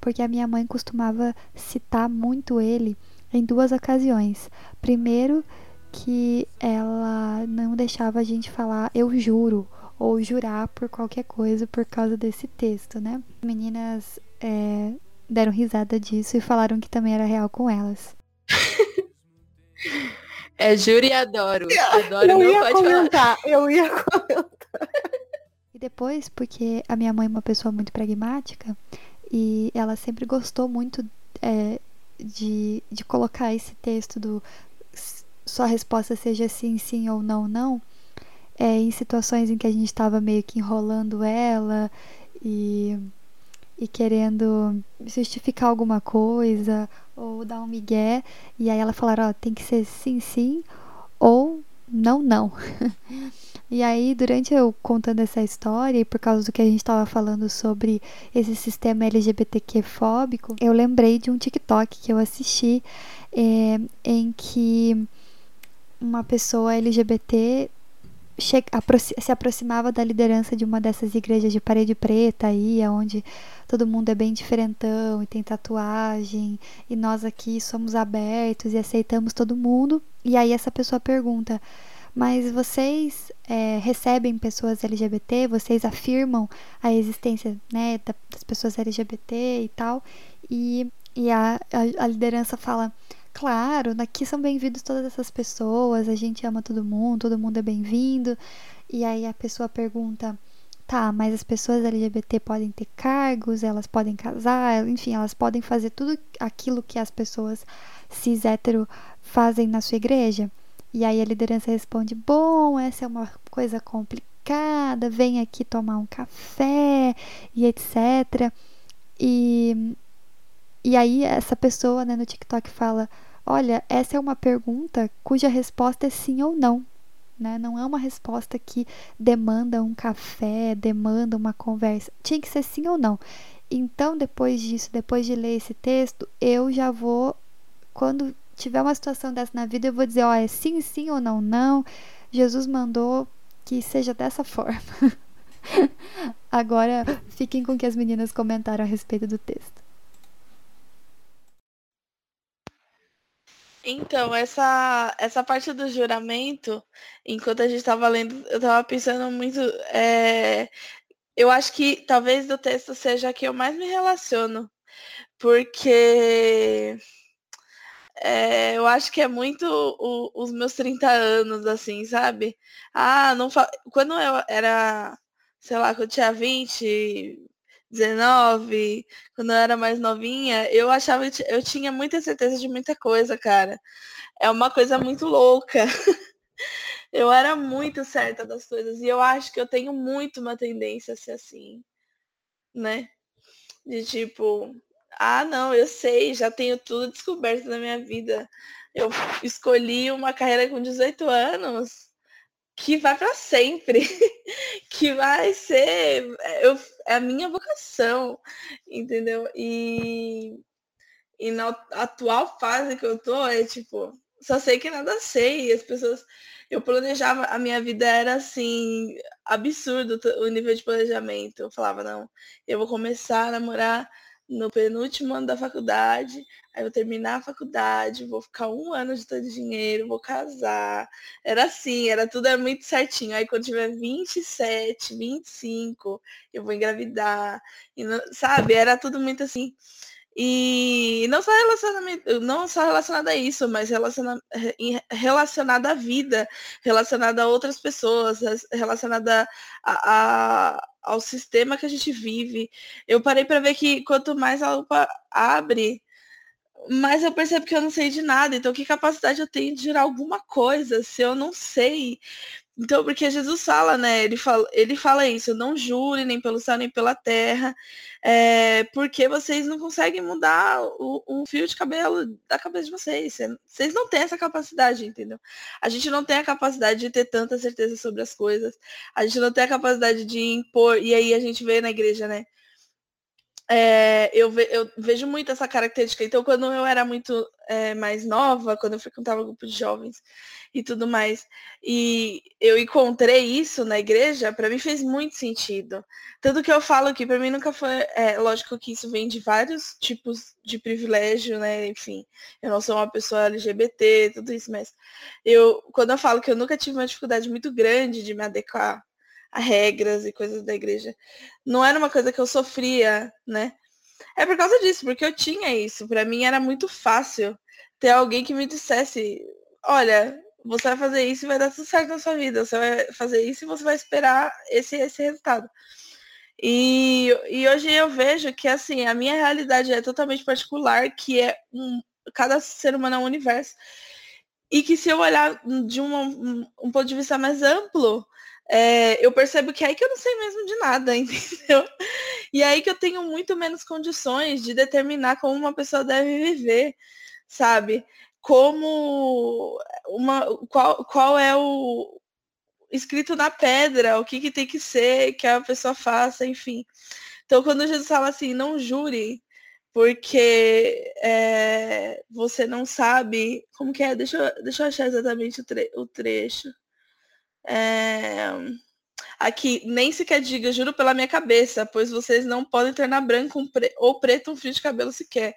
porque a minha mãe costumava citar muito ele em duas ocasiões. Primeiro, que ela não deixava a gente falar eu juro ou jurar por qualquer coisa por causa desse texto, né? Meninas é, deram risada disso e falaram que também era real com elas. É juro e adoro. Adoro eu não ia pode comentar, falar. Eu ia comentar. E depois, porque a minha mãe é uma pessoa muito pragmática e ela sempre gostou muito é, de, de colocar esse texto do sua resposta seja sim, sim ou não, não, é, em situações em que a gente estava meio que enrolando ela e e querendo justificar alguma coisa ou dar um migué. E aí ela falaram, ó, tem que ser sim, sim ou não, não. e aí, durante eu contando essa história, e por causa do que a gente estava falando sobre esse sistema LGBTQ fóbico, eu lembrei de um TikTok que eu assisti é, em que uma pessoa LGBT se aproximava da liderança de uma dessas igrejas de parede preta aí, onde todo mundo é bem diferentão e tem tatuagem, e nós aqui somos abertos e aceitamos todo mundo. E aí essa pessoa pergunta: Mas vocês é, recebem pessoas LGBT? Vocês afirmam a existência né, das pessoas LGBT e tal? E, e a, a, a liderança fala claro, aqui são bem-vindos todas essas pessoas, a gente ama todo mundo, todo mundo é bem-vindo. E aí a pessoa pergunta: tá, mas as pessoas LGBT podem ter cargos, elas podem casar, enfim, elas podem fazer tudo aquilo que as pessoas cis hétero fazem na sua igreja? E aí a liderança responde: bom, essa é uma coisa complicada, vem aqui tomar um café e etc. E, e aí essa pessoa né, no TikTok fala: Olha, essa é uma pergunta cuja resposta é sim ou não. Né? Não é uma resposta que demanda um café, demanda uma conversa. Tinha que ser sim ou não. Então, depois disso, depois de ler esse texto, eu já vou, quando tiver uma situação dessa na vida, eu vou dizer: ó, é sim, sim ou não, não. Jesus mandou que seja dessa forma. Agora, fiquem com o que as meninas comentaram a respeito do texto. Então, essa, essa parte do juramento, enquanto a gente estava lendo, eu estava pensando muito. É, eu acho que talvez do texto seja a que eu mais me relaciono, porque é, eu acho que é muito o, os meus 30 anos, assim, sabe? Ah, não fa... quando eu era, sei lá, quando eu tinha 20, 19, quando eu era mais novinha, eu achava eu tinha muita certeza de muita coisa, cara. É uma coisa muito louca. eu era muito certa das coisas e eu acho que eu tenho muito uma tendência a ser assim, né? De tipo, ah, não, eu sei, já tenho tudo descoberto na minha vida. Eu escolhi uma carreira com 18 anos que vai para sempre, que vai ser eu, é a minha vocação, entendeu? E, e na atual fase que eu tô, é tipo, só sei que nada sei. As pessoas. Eu planejava, a minha vida era assim, absurdo o nível de planejamento. Eu falava, não, eu vou começar a namorar no penúltimo ano da faculdade, aí eu terminar a faculdade, vou ficar um ano todo dinheiro, vou casar. Era assim, era tudo era muito certinho. Aí quando tiver 27, 25, eu vou engravidar. E não, sabe, era tudo muito assim. E não só relacionamento, não só relacionado a isso, mas relaciona, relacionado à vida, relacionado a outras pessoas, relacionada a, a, ao sistema que a gente vive. Eu parei para ver que quanto mais a lupa abre, mais eu percebo que eu não sei de nada. Então, que capacidade eu tenho de gerar alguma coisa se eu não sei? Então, porque Jesus fala, né? Ele fala, ele fala isso, não jure nem pelo céu nem pela terra, é, porque vocês não conseguem mudar o, o, fio de cabelo da cabeça de vocês. Vocês não têm essa capacidade, entendeu? A gente não tem a capacidade de ter tanta certeza sobre as coisas. A gente não tem a capacidade de impor. E aí a gente vê na igreja, né? É, eu, ve, eu, vejo muito essa característica. Então, quando eu era muito é, mais nova, quando eu frequentava grupo de jovens e tudo mais, e eu encontrei isso na igreja, para mim fez muito sentido. Tudo que eu falo aqui, para mim nunca foi. É, lógico que isso vem de vários tipos de privilégio, né? Enfim, eu não sou uma pessoa LGBT, tudo isso, mas eu, quando eu falo que eu nunca tive uma dificuldade muito grande de me adequar regras e coisas da igreja. Não era uma coisa que eu sofria, né? É por causa disso, porque eu tinha isso. Para mim era muito fácil ter alguém que me dissesse, olha, você vai fazer isso e vai dar tudo certo na sua vida. Você vai fazer isso e você vai esperar esse, esse resultado. E, e hoje eu vejo que assim, a minha realidade é totalmente particular, que é um, cada ser humano é um universo. E que se eu olhar de um, um, um ponto de vista mais amplo, é, eu percebo que é aí que eu não sei mesmo de nada, entendeu? E é aí que eu tenho muito menos condições de determinar como uma pessoa deve viver, sabe? Como uma. Qual, qual é o escrito na pedra, o que, que tem que ser que a pessoa faça, enfim. Então quando Jesus fala assim, não jure, porque é, você não sabe como que é. Deixa eu, deixa eu achar exatamente o, tre o trecho. É... Aqui, nem sequer diga, juro pela minha cabeça, pois vocês não podem tornar branco um pre... ou preto um fio de cabelo sequer.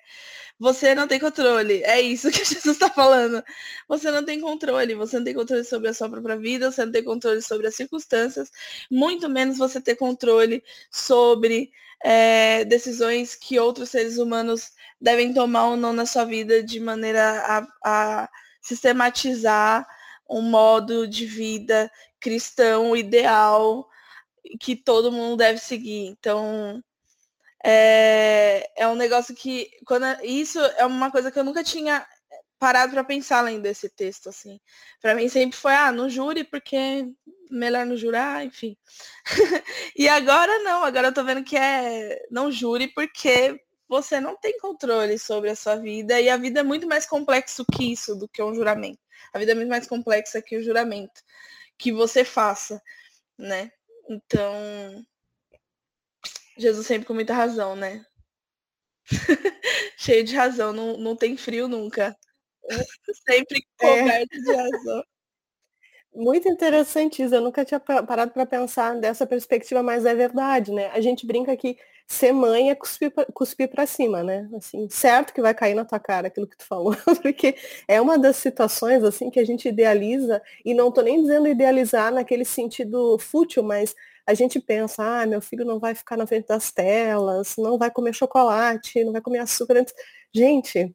Você não tem controle. É isso que Jesus está falando. Você não tem controle. Você não tem controle sobre a sua própria vida, você não tem controle sobre as circunstâncias, muito menos você ter controle sobre é, decisões que outros seres humanos devem tomar ou não na sua vida de maneira a, a sistematizar um modo de vida cristão ideal que todo mundo deve seguir. Então, é, é um negócio que quando isso é uma coisa que eu nunca tinha parado para pensar além desse texto assim. Para mim sempre foi ah, não jure porque melhor não jurar, enfim. e agora não, agora eu tô vendo que é não jure porque você não tem controle sobre a sua vida e a vida é muito mais complexo que isso do que um juramento. A vida é muito mais complexa que o juramento que você faça, né? Então, Jesus sempre com muita razão, né? Cheio de razão, não, não tem frio nunca. sempre é. coberto é. de razão. Muito interessante isso. Eu nunca tinha parado para pensar dessa perspectiva, mas é verdade, né? A gente brinca que ser mãe é cuspir, cuspir para cima, né? Assim, certo que vai cair na tua cara aquilo que tu falou, porque é uma das situações assim que a gente idealiza e não tô nem dizendo idealizar naquele sentido fútil, mas a gente pensa, ah, meu filho não vai ficar na frente das telas, não vai comer chocolate, não vai comer açúcar. Gente,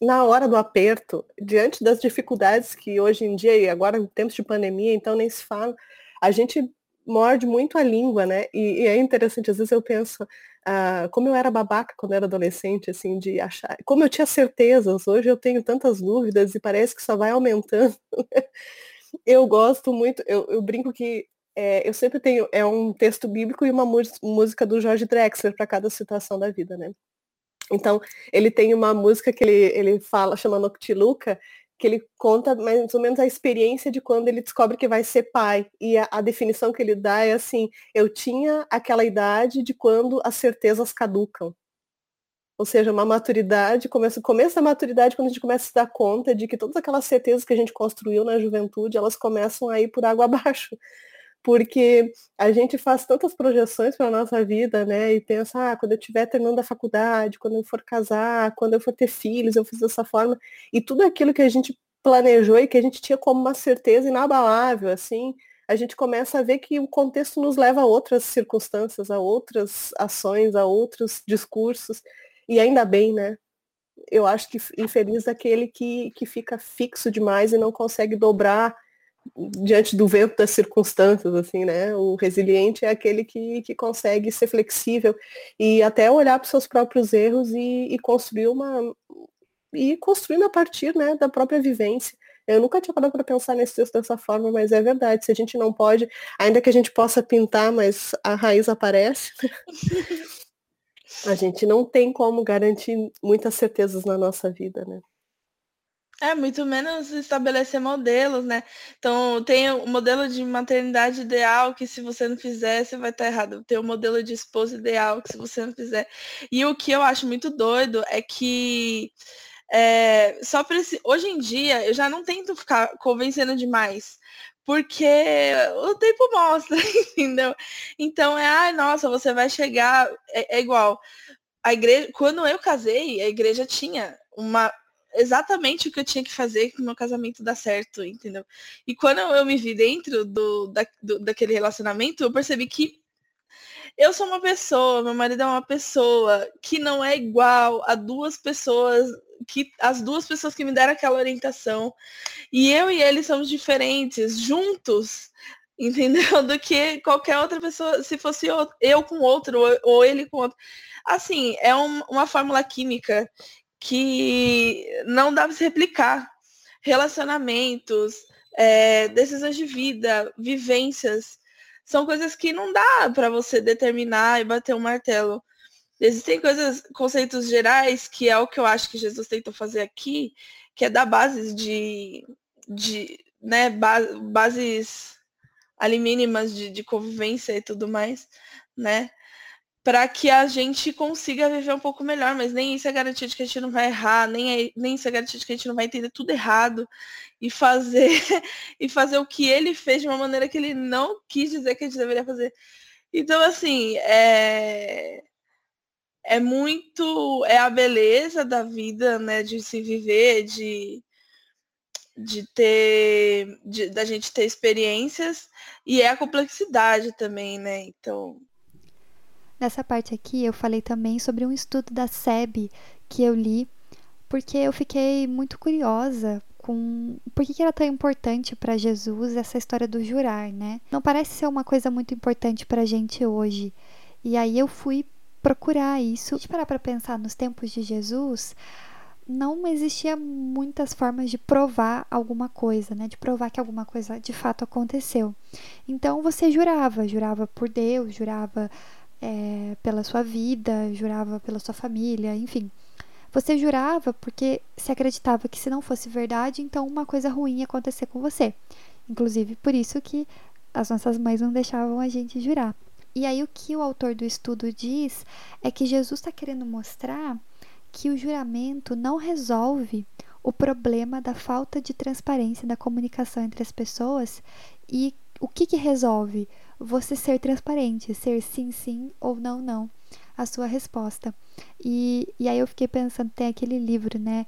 na hora do aperto, diante das dificuldades que hoje em dia, e agora em tempos de pandemia, então nem se fala, a gente morde muito a língua, né? E, e é interessante, às vezes eu penso, ah, como eu era babaca quando era adolescente, assim, de achar. Como eu tinha certezas, hoje eu tenho tantas dúvidas e parece que só vai aumentando. eu gosto muito, eu, eu brinco que é, eu sempre tenho, é um texto bíblico e uma música do Jorge Drexler para cada situação da vida, né? Então, ele tem uma música que ele, ele fala, chama Noctiluca, que ele conta mais ou menos a experiência de quando ele descobre que vai ser pai. E a, a, definição que ele dá é assim, eu tinha aquela idade de quando as certezas caducam. Ou seja, uma maturidade, começa, começo da maturidade quando a gente começa a se dar conta de que todas aquelas certezas que a gente construiu na juventude, elas começam a ir por água abaixo porque a gente faz tantas projeções para a nossa vida, né? E pensa, ah, quando eu estiver terminando a faculdade, quando eu for casar, quando eu for ter filhos, eu fiz dessa forma. E tudo aquilo que a gente planejou e que a gente tinha como uma certeza inabalável, assim, a gente começa a ver que o contexto nos leva a outras circunstâncias, a outras ações, a outros discursos. E ainda bem, né? Eu acho que infeliz aquele que, que fica fixo demais e não consegue dobrar diante do vento das circunstâncias, assim, né? O resiliente é aquele que, que consegue ser flexível e até olhar para os seus próprios erros e, e, construir uma e construindo a partir, né, da própria vivência. Eu nunca tinha parado para pensar nesse texto dessa forma, mas é verdade. Se a gente não pode, ainda que a gente possa pintar, mas a raiz aparece. a gente não tem como garantir muitas certezas na nossa vida, né? É, muito menos estabelecer modelos, né? Então, tem o modelo de maternidade ideal, que se você não fizer, você vai estar errado. Tem o modelo de esposa ideal, que se você não fizer. E o que eu acho muito doido é que é, só esse... hoje em dia eu já não tento ficar convencendo demais. Porque o tempo mostra, entendeu? Então é, ai, nossa, você vai chegar. É, é igual. A igreja, quando eu casei, a igreja tinha uma exatamente o que eu tinha que fazer para o meu casamento dar certo, entendeu? E quando eu me vi dentro do, da, do, daquele relacionamento, eu percebi que eu sou uma pessoa, meu marido é uma pessoa que não é igual a duas pessoas que as duas pessoas que me deram aquela orientação. E eu e ele somos diferentes, juntos, entendeu? Do que qualquer outra pessoa, se fosse eu com outro ou, ele com outro. Assim, é um, uma fórmula química que não dá para se replicar. Relacionamentos, é, decisões de vida, vivências, são coisas que não dá para você determinar e bater um martelo. Existem coisas, conceitos gerais, que é o que eu acho que Jesus tentou fazer aqui, que é dar bases de, de né, bases ali mínimas de, de convivência e tudo mais, né? Para que a gente consiga viver um pouco melhor, mas nem isso é garantia de que a gente não vai errar, nem, é, nem isso é garantia de que a gente não vai entender tudo errado e fazer e fazer o que ele fez de uma maneira que ele não quis dizer que a gente deveria fazer. Então, assim, é, é muito. É a beleza da vida, né? De se viver, de, de ter. De, da gente ter experiências, e é a complexidade também, né? Então, Nessa parte aqui eu falei também sobre um estudo da SEB que eu li, porque eu fiquei muito curiosa com por que, que era tão importante para Jesus essa história do jurar, né? Não parece ser uma coisa muito importante para a gente hoje. E aí eu fui procurar isso. Se a gente parar para pensar nos tempos de Jesus, não existia muitas formas de provar alguma coisa, né? De provar que alguma coisa de fato aconteceu. Então você jurava, jurava por Deus, jurava é, pela sua vida, jurava pela sua família, enfim. Você jurava porque se acreditava que se não fosse verdade, então uma coisa ruim ia acontecer com você. Inclusive por isso que as nossas mães não deixavam a gente jurar. E aí o que o autor do estudo diz é que Jesus está querendo mostrar que o juramento não resolve o problema da falta de transparência da comunicação entre as pessoas e o que, que resolve? Você ser transparente, ser sim, sim ou não, não, a sua resposta. E, e aí eu fiquei pensando, tem aquele livro, né?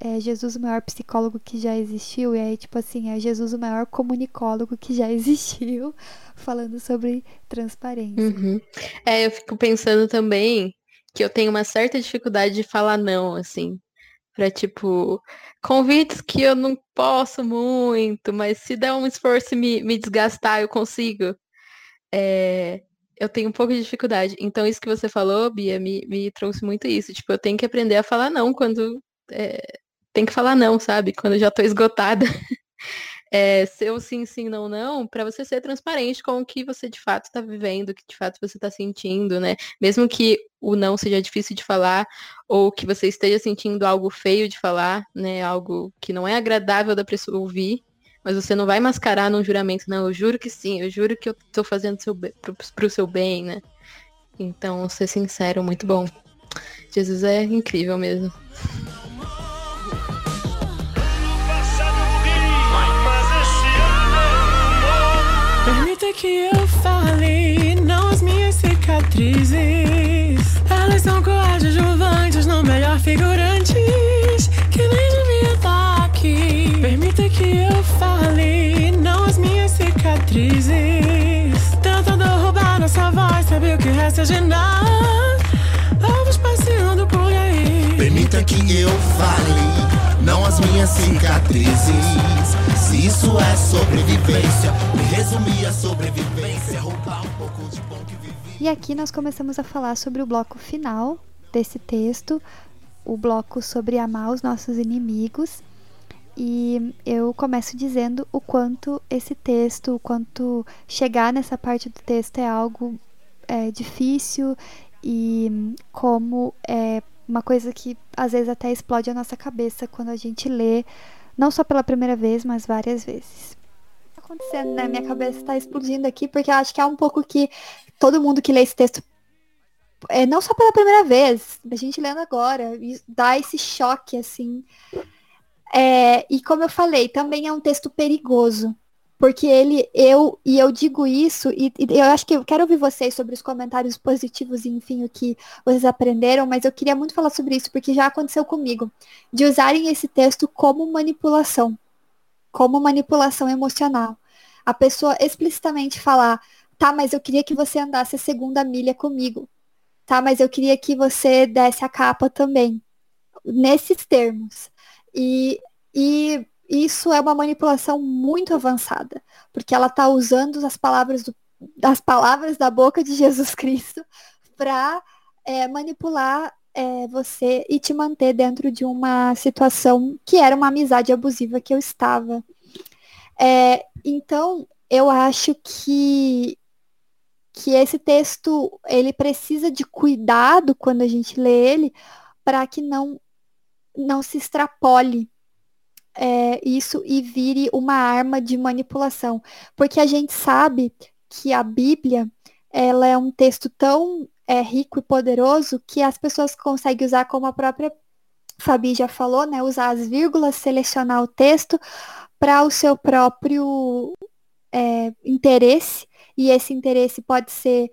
É Jesus o maior psicólogo que já existiu, e aí, tipo assim, é Jesus o maior comunicólogo que já existiu, falando sobre transparência. Uhum. É, eu fico pensando também que eu tenho uma certa dificuldade de falar não, assim. Pra, tipo, convites que eu não posso muito, mas se der um esforço e me, me desgastar, eu consigo é, eu tenho um pouco de dificuldade. Então, isso que você falou, Bia, me, me trouxe muito isso. Tipo, eu tenho que aprender a falar não quando. É, tem que falar não, sabe? Quando eu já tô esgotada. é, seu sim, sim, não, não, para você ser transparente com o que você de fato está vivendo, o que de fato você está sentindo, né? Mesmo que o não seja difícil de falar, ou que você esteja sentindo algo feio de falar, né? Algo que não é agradável da pessoa ouvir, mas você não vai mascarar num juramento, não, eu juro que sim, eu juro que eu tô fazendo seu pro, pro seu bem, né? Então, ser sincero, muito bom. Jesus é incrível mesmo. Permita que eu fale, não as minhas cicatrizes. Elas são coadjuvantes, não melhor figurantes. Cicatrizes. Tentando roubar nossa voz, sabe o que resta de nada? Ovos passeando por aí. Permita que eu fale, não as minhas cicatrizes. Se isso é sobrevivência, me resumir a sobrevivência, roubar um pouco de bom que vivi. E aqui nós começamos a falar sobre o bloco final desse texto, o bloco sobre amar os nossos inimigos. E eu começo dizendo o quanto esse texto, o quanto chegar nessa parte do texto é algo é, difícil e como é uma coisa que às vezes até explode a nossa cabeça quando a gente lê, não só pela primeira vez, mas várias vezes. Tá acontecendo, né? Minha cabeça está explodindo aqui porque eu acho que é um pouco que todo mundo que lê esse texto é não só pela primeira vez, a gente lendo agora, dá esse choque assim. É, e como eu falei, também é um texto perigoso, porque ele, eu, e eu digo isso, e, e, eu acho que eu quero ouvir vocês sobre os comentários positivos enfim, o que vocês aprenderam, mas eu queria muito falar sobre isso, porque já aconteceu comigo, de usarem esse texto como manipulação, como manipulação emocional. A pessoa explicitamente falar, tá, mas eu queria que você andasse a segunda milha comigo, tá, mas eu queria que você desse a capa também, nesses termos. E, e isso é uma manipulação muito avançada, porque ela está usando as palavras, do, as palavras da boca de Jesus Cristo para é, manipular é, você e te manter dentro de uma situação que era uma amizade abusiva que eu estava. É, então, eu acho que que esse texto ele precisa de cuidado quando a gente lê ele para que não não se extrapole é, isso e vire uma arma de manipulação. Porque a gente sabe que a Bíblia ela é um texto tão é, rico e poderoso que as pessoas conseguem usar como a própria Fabi já falou, né? Usar as vírgulas, selecionar o texto para o seu próprio é, interesse. E esse interesse pode ser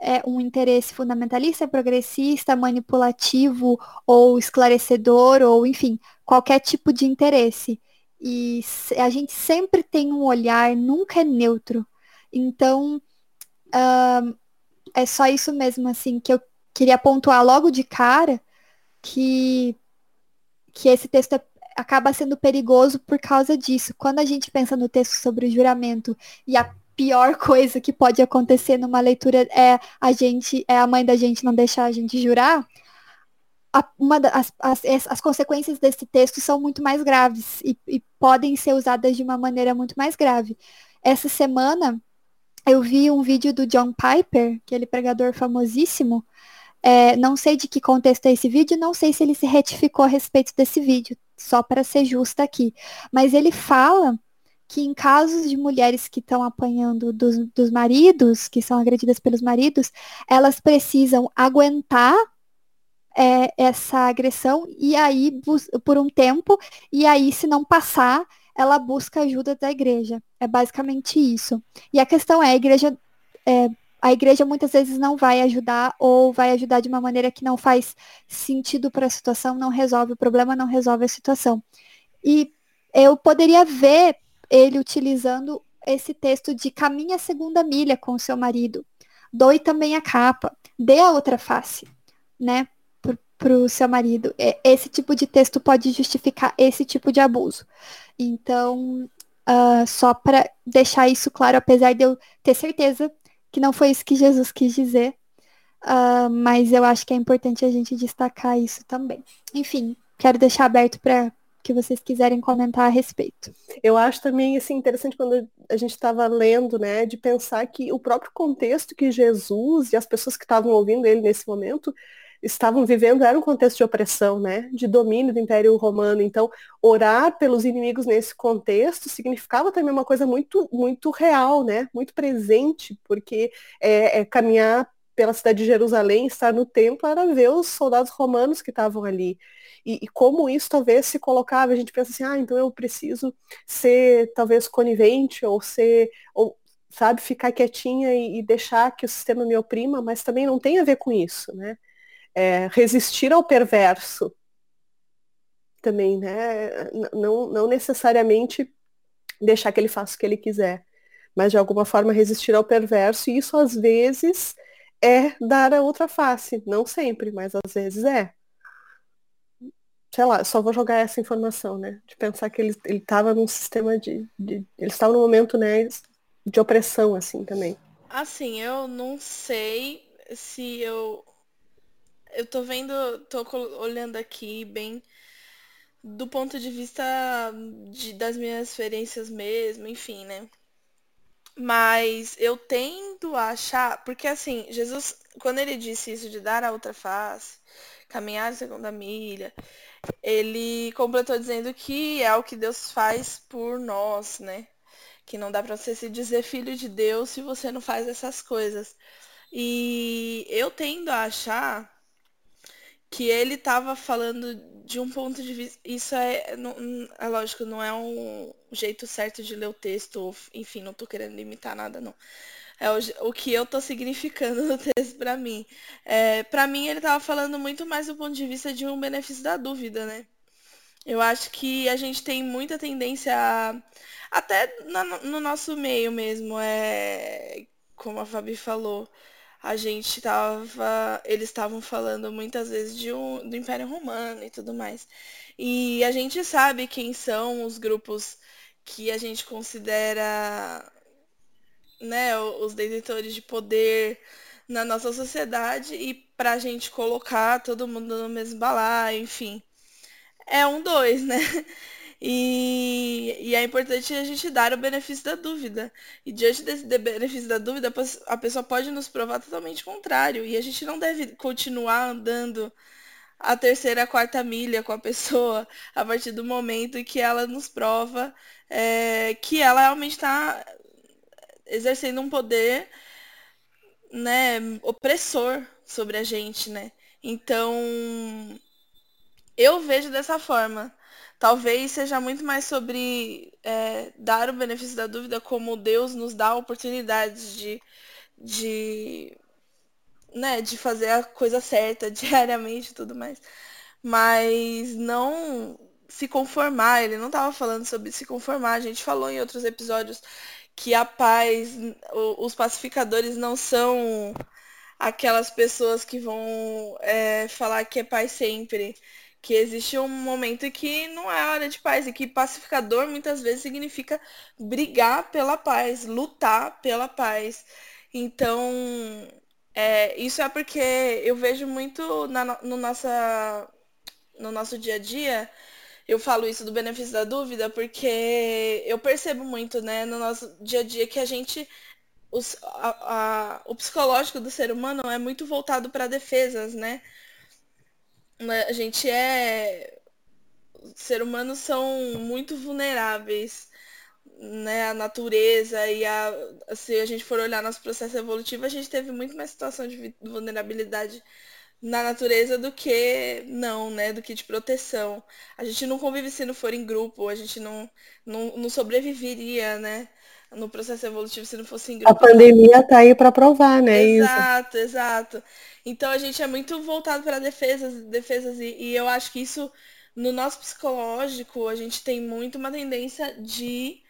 é, um interesse fundamentalista, progressista, manipulativo ou esclarecedor, ou enfim, qualquer tipo de interesse. E a gente sempre tem um olhar, nunca é neutro. Então, uh, é só isso mesmo, assim, que eu queria pontuar logo de cara que, que esse texto é, acaba sendo perigoso por causa disso. Quando a gente pensa no texto sobre o juramento e a pior coisa que pode acontecer numa leitura é a gente, é a mãe da gente não deixar a gente jurar, a, uma das, as, as consequências desse texto são muito mais graves e, e podem ser usadas de uma maneira muito mais grave. Essa semana eu vi um vídeo do John Piper, aquele pregador famosíssimo. É, não sei de que contexto é esse vídeo, não sei se ele se retificou a respeito desse vídeo, só para ser justa aqui. Mas ele fala que em casos de mulheres que estão apanhando dos, dos maridos, que são agredidas pelos maridos, elas precisam aguentar é, essa agressão e aí por um tempo e aí se não passar ela busca ajuda da igreja. É basicamente isso. E a questão é a igreja é, a igreja muitas vezes não vai ajudar ou vai ajudar de uma maneira que não faz sentido para a situação não resolve o problema não resolve a situação. E eu poderia ver ele utilizando esse texto de caminha a segunda milha com o seu marido. Doe também a capa. Dê a outra face, né? Para o seu marido. Esse tipo de texto pode justificar esse tipo de abuso. Então, uh, só para deixar isso claro, apesar de eu ter certeza que não foi isso que Jesus quis dizer, uh, mas eu acho que é importante a gente destacar isso também. Enfim, quero deixar aberto para que vocês quiserem comentar a respeito. Eu acho também assim, interessante quando a gente estava lendo, né, de pensar que o próprio contexto que Jesus e as pessoas que estavam ouvindo ele nesse momento estavam vivendo era um contexto de opressão, né, de domínio do Império Romano. Então, orar pelos inimigos nesse contexto significava também uma coisa muito, muito real, né, muito presente, porque é, é caminhar pela cidade de Jerusalém, estar no templo, era ver os soldados romanos que estavam ali. E, e, como isso talvez se colocava, a gente pensa assim, ah, então eu preciso ser talvez conivente ou ser, ou, sabe, ficar quietinha e, e deixar que o sistema me oprima, mas também não tem a ver com isso, né? é, resistir ao perverso também, né? Não, não necessariamente deixar que ele faça o que ele quiser, mas de alguma forma resistir ao perverso, e isso às vezes é dar a outra face, não sempre, mas às vezes é. Sei lá, só vou jogar essa informação, né? De pensar que ele estava num sistema de, de ele estava num momento, né, de opressão assim também. Assim, eu não sei se eu eu tô vendo, tô olhando aqui bem do ponto de vista de, das minhas experiências mesmo, enfim, né? Mas eu tendo a achar, porque assim, Jesus, quando ele disse isso de dar a outra face, caminhar a segunda milha, ele completou dizendo que é o que Deus faz por nós, né? Que não dá para você se dizer filho de Deus se você não faz essas coisas. E eu tendo a achar que ele estava falando de um ponto de vista. Isso é, não, é lógico, não é um jeito certo de ler o texto, enfim, não estou querendo imitar nada, não. É o, o que eu estou significando no texto para mim. É, para mim, ele estava falando muito mais do ponto de vista de um benefício da dúvida, né? Eu acho que a gente tem muita tendência a, até no nosso meio mesmo, é como a Fabi falou, a gente tava. Eles estavam falando muitas vezes de um, do Império Romano e tudo mais. E a gente sabe quem são os grupos que a gente considera né, os detentores de poder na nossa sociedade e para a gente colocar todo mundo no mesmo balaio, enfim. É um dois, né? E, e é importante a gente dar o benefício da dúvida. E diante desse benefício da dúvida, a pessoa pode nos provar totalmente contrário. E a gente não deve continuar andando a terceira, a quarta milha com a pessoa a partir do momento em que ela nos prova é, que ela realmente está exercendo um poder né, opressor sobre a gente, né? Então, eu vejo dessa forma. Talvez seja muito mais sobre é, dar o benefício da dúvida como Deus nos dá oportunidades de, de, né, de fazer a coisa certa diariamente e tudo mais. Mas não se conformar, ele não estava falando sobre se conformar, a gente falou em outros episódios que a paz, os pacificadores não são aquelas pessoas que vão é, falar que é paz sempre que existe um momento que não é hora de paz e que pacificador muitas vezes significa brigar pela paz, lutar pela paz. Então, é, isso é porque eu vejo muito na, no, nossa, no nosso dia a dia, eu falo isso do benefício da dúvida, porque eu percebo muito, né, no nosso dia a dia que a gente. Os, a, a, o psicológico do ser humano é muito voltado para defesas, né? A gente é. Os seres humanos são muito vulneráveis, né? A natureza e a. Se a gente for olhar nosso processo evolutivo, a gente teve muito mais situação de vulnerabilidade na natureza do que não, né? Do que de proteção. A gente não convive se não for em grupo, a gente não, não, não sobreviveria, né? No processo evolutivo se não fosse em grupo. A pandemia tá aí para provar, né? Exato, isso. exato. Então a gente é muito voltado para defesas, defesas e, e eu acho que isso no nosso psicológico a gente tem muito uma tendência de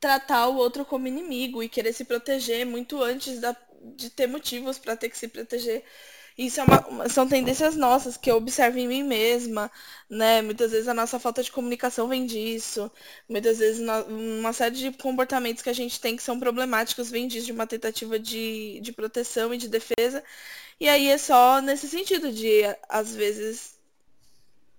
tratar o outro como inimigo e querer se proteger muito antes da, de ter motivos para ter que se proteger. Isso é uma, são tendências nossas que eu observo em mim mesma, né? Muitas vezes a nossa falta de comunicação vem disso. Muitas vezes uma série de comportamentos que a gente tem que são problemáticos vem disso, de uma tentativa de, de proteção e de defesa. E aí é só nesse sentido de, às vezes,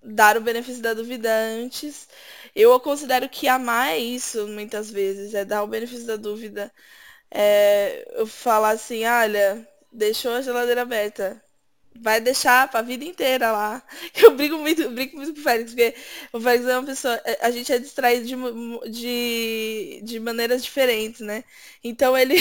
dar o benefício da dúvida antes. Eu considero que amar é isso, muitas vezes, é dar o benefício da dúvida. É, eu falar assim, olha, deixou a geladeira aberta. Vai deixar pra vida inteira lá. Eu brigo muito, eu brigo muito com o Félix, porque o Félix é uma pessoa. A gente é distraído de, de, de maneiras diferentes, né? Então ele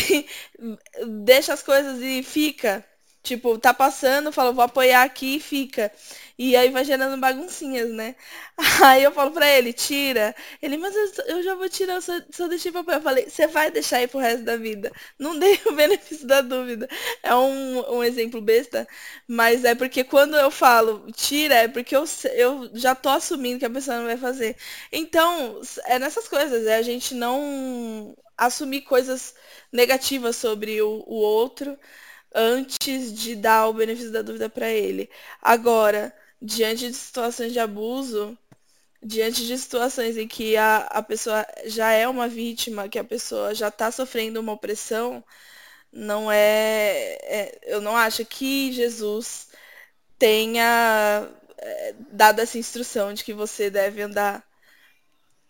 deixa as coisas e fica. Tipo, tá passando, fala, vou apoiar aqui e fica. E aí vai gerando baguncinhas, né? Aí eu falo pra ele, tira. Ele, mas eu, eu já vou tirar, só, só deixei papel. Eu falei, você vai deixar aí pro resto da vida. Não dei o benefício da dúvida. É um, um exemplo besta, mas é porque quando eu falo, tira, é porque eu, eu já tô assumindo que a pessoa não vai fazer. Então, é nessas coisas, é a gente não assumir coisas negativas sobre o, o outro antes de dar o benefício da dúvida para ele. Agora, diante de situações de abuso, diante de situações em que a, a pessoa já é uma vítima, que a pessoa já está sofrendo uma opressão, não é, é, Eu não acho que Jesus tenha é, dado essa instrução de que você deve andar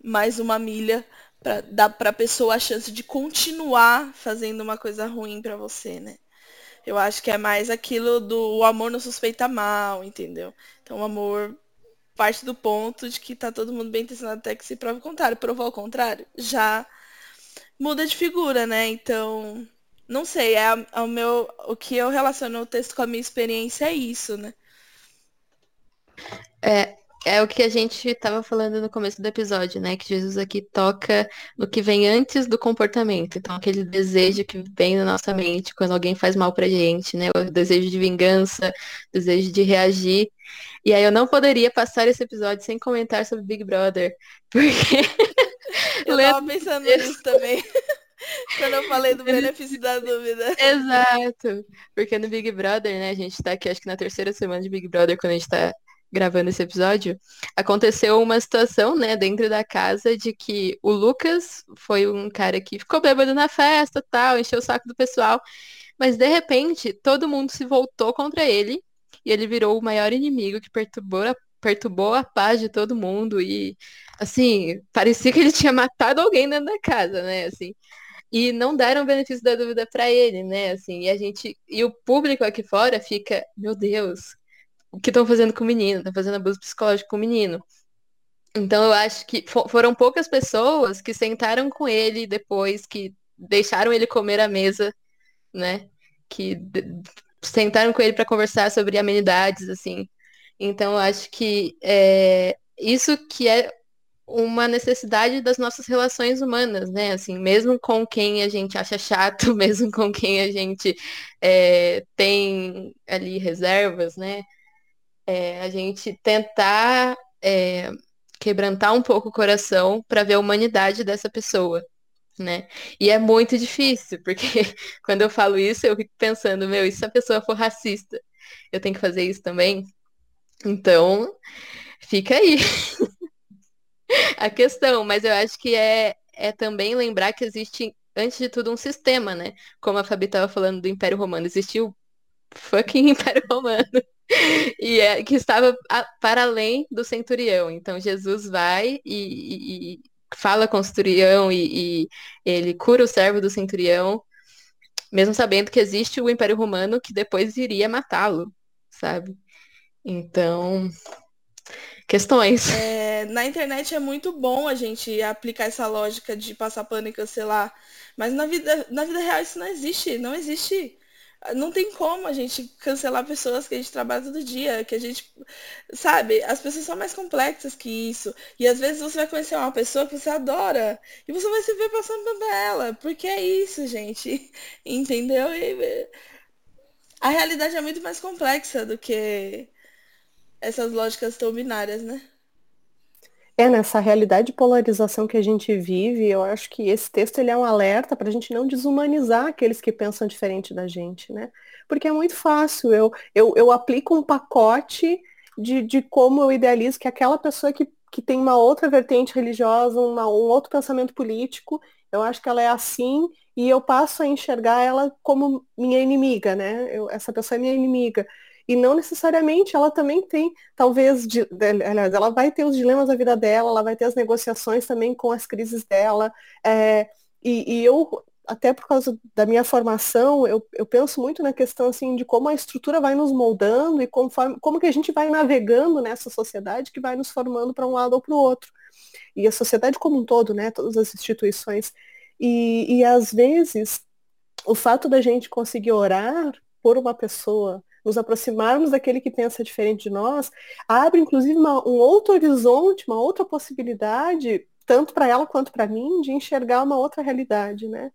mais uma milha para dar para a pessoa a chance de continuar fazendo uma coisa ruim para você, né? Eu acho que é mais aquilo do o amor não suspeita mal, entendeu? Então o amor parte do ponto de que tá todo mundo bem intencionado até que se prova o contrário. Provou o contrário, já muda de figura, né? Então, não sei, é, é o meu o que eu relaciono o texto com a minha experiência é isso, né? É, é o que a gente estava falando no começo do episódio, né? Que Jesus aqui toca no que vem antes do comportamento. Então, aquele desejo que vem na nossa mente quando alguém faz mal pra gente, né? O desejo de vingança, desejo de reagir. E aí eu não poderia passar esse episódio sem comentar sobre Big Brother. Porque. eu tava pensando nisso também. Quando eu falei do benefício da dúvida. Exato. Porque no Big Brother, né, a gente tá aqui acho que na terceira semana de Big Brother, quando a gente tá gravando esse episódio, aconteceu uma situação, né, dentro da casa de que o Lucas foi um cara que ficou bêbado na festa, tal, encheu o saco do pessoal, mas de repente todo mundo se voltou contra ele e ele virou o maior inimigo que perturbou a, perturbou a paz de todo mundo e assim, parecia que ele tinha matado alguém dentro da casa, né, assim. E não deram o benefício da dúvida para ele, né? Assim, e a gente e o público aqui fora fica, meu Deus, o que estão fazendo com o menino, estão fazendo abuso psicológico com o menino. Então eu acho que foram poucas pessoas que sentaram com ele depois, que deixaram ele comer à mesa, né? Que sentaram com ele para conversar sobre amenidades, assim. Então eu acho que é, isso que é uma necessidade das nossas relações humanas, né? Assim, mesmo com quem a gente acha chato, mesmo com quem a gente é, tem ali reservas, né? É, a gente tentar é, quebrantar um pouco o coração para ver a humanidade dessa pessoa, né? E é muito difícil, porque quando eu falo isso, eu fico pensando, meu, e se a pessoa for racista, eu tenho que fazer isso também? Então, fica aí a questão, mas eu acho que é, é também lembrar que existe, antes de tudo, um sistema, né? Como a Fabi estava falando do Império Romano, existiu o fucking Império Romano e é, que estava a, para além do centurião. Então Jesus vai e, e, e fala com o centurião e, e, ele cura o servo do centurião, mesmo sabendo que existe o Império Romano que depois iria matá-lo, sabe? Então, questões. É, na internet é muito bom a gente aplicar essa lógica de passar pano e cancelar, mas na vida, na vida real isso não existe, não existe não tem como a gente cancelar pessoas que a gente trabalha todo dia, que a gente, sabe, as pessoas são mais complexas que isso. E às vezes você vai conhecer uma pessoa que você adora e você vai se ver passando por ela, porque é isso, gente. Entendeu? E a realidade é muito mais complexa do que essas lógicas tão binárias, né? É, nessa realidade de polarização que a gente vive, eu acho que esse texto ele é um alerta para a gente não desumanizar aqueles que pensam diferente da gente, né? Porque é muito fácil, eu, eu, eu aplico um pacote de, de como eu idealizo que aquela pessoa que, que tem uma outra vertente religiosa, uma, um outro pensamento político, eu acho que ela é assim e eu passo a enxergar ela como minha inimiga, né? Eu, essa pessoa é minha inimiga. E não necessariamente ela também tem, talvez, de, aliás, ela vai ter os dilemas da vida dela, ela vai ter as negociações também com as crises dela. É, e, e, eu, até por causa da minha formação, eu, eu penso muito na questão assim de como a estrutura vai nos moldando e conforme, como que a gente vai navegando nessa sociedade que vai nos formando para um lado ou para o outro. E a sociedade como um todo, né? Todas as instituições. E, e às vezes o fato da gente conseguir orar por uma pessoa, nos aproximarmos daquele que pensa diferente de nós, abre inclusive uma, um outro horizonte, uma outra possibilidade, tanto para ela quanto para mim, de enxergar uma outra realidade, né?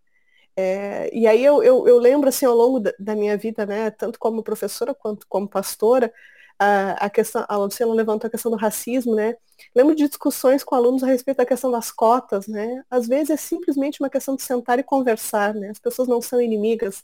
É, e aí eu, eu, eu, lembro assim ao longo da, da, minha vida, né, tanto como professora quanto como pastora, a, a questão, a Luciana levantou a questão do racismo, né? Lembro de discussões com alunos a respeito da questão das cotas, né? Às vezes é simplesmente uma questão de sentar e conversar, né? As pessoas não são inimigas,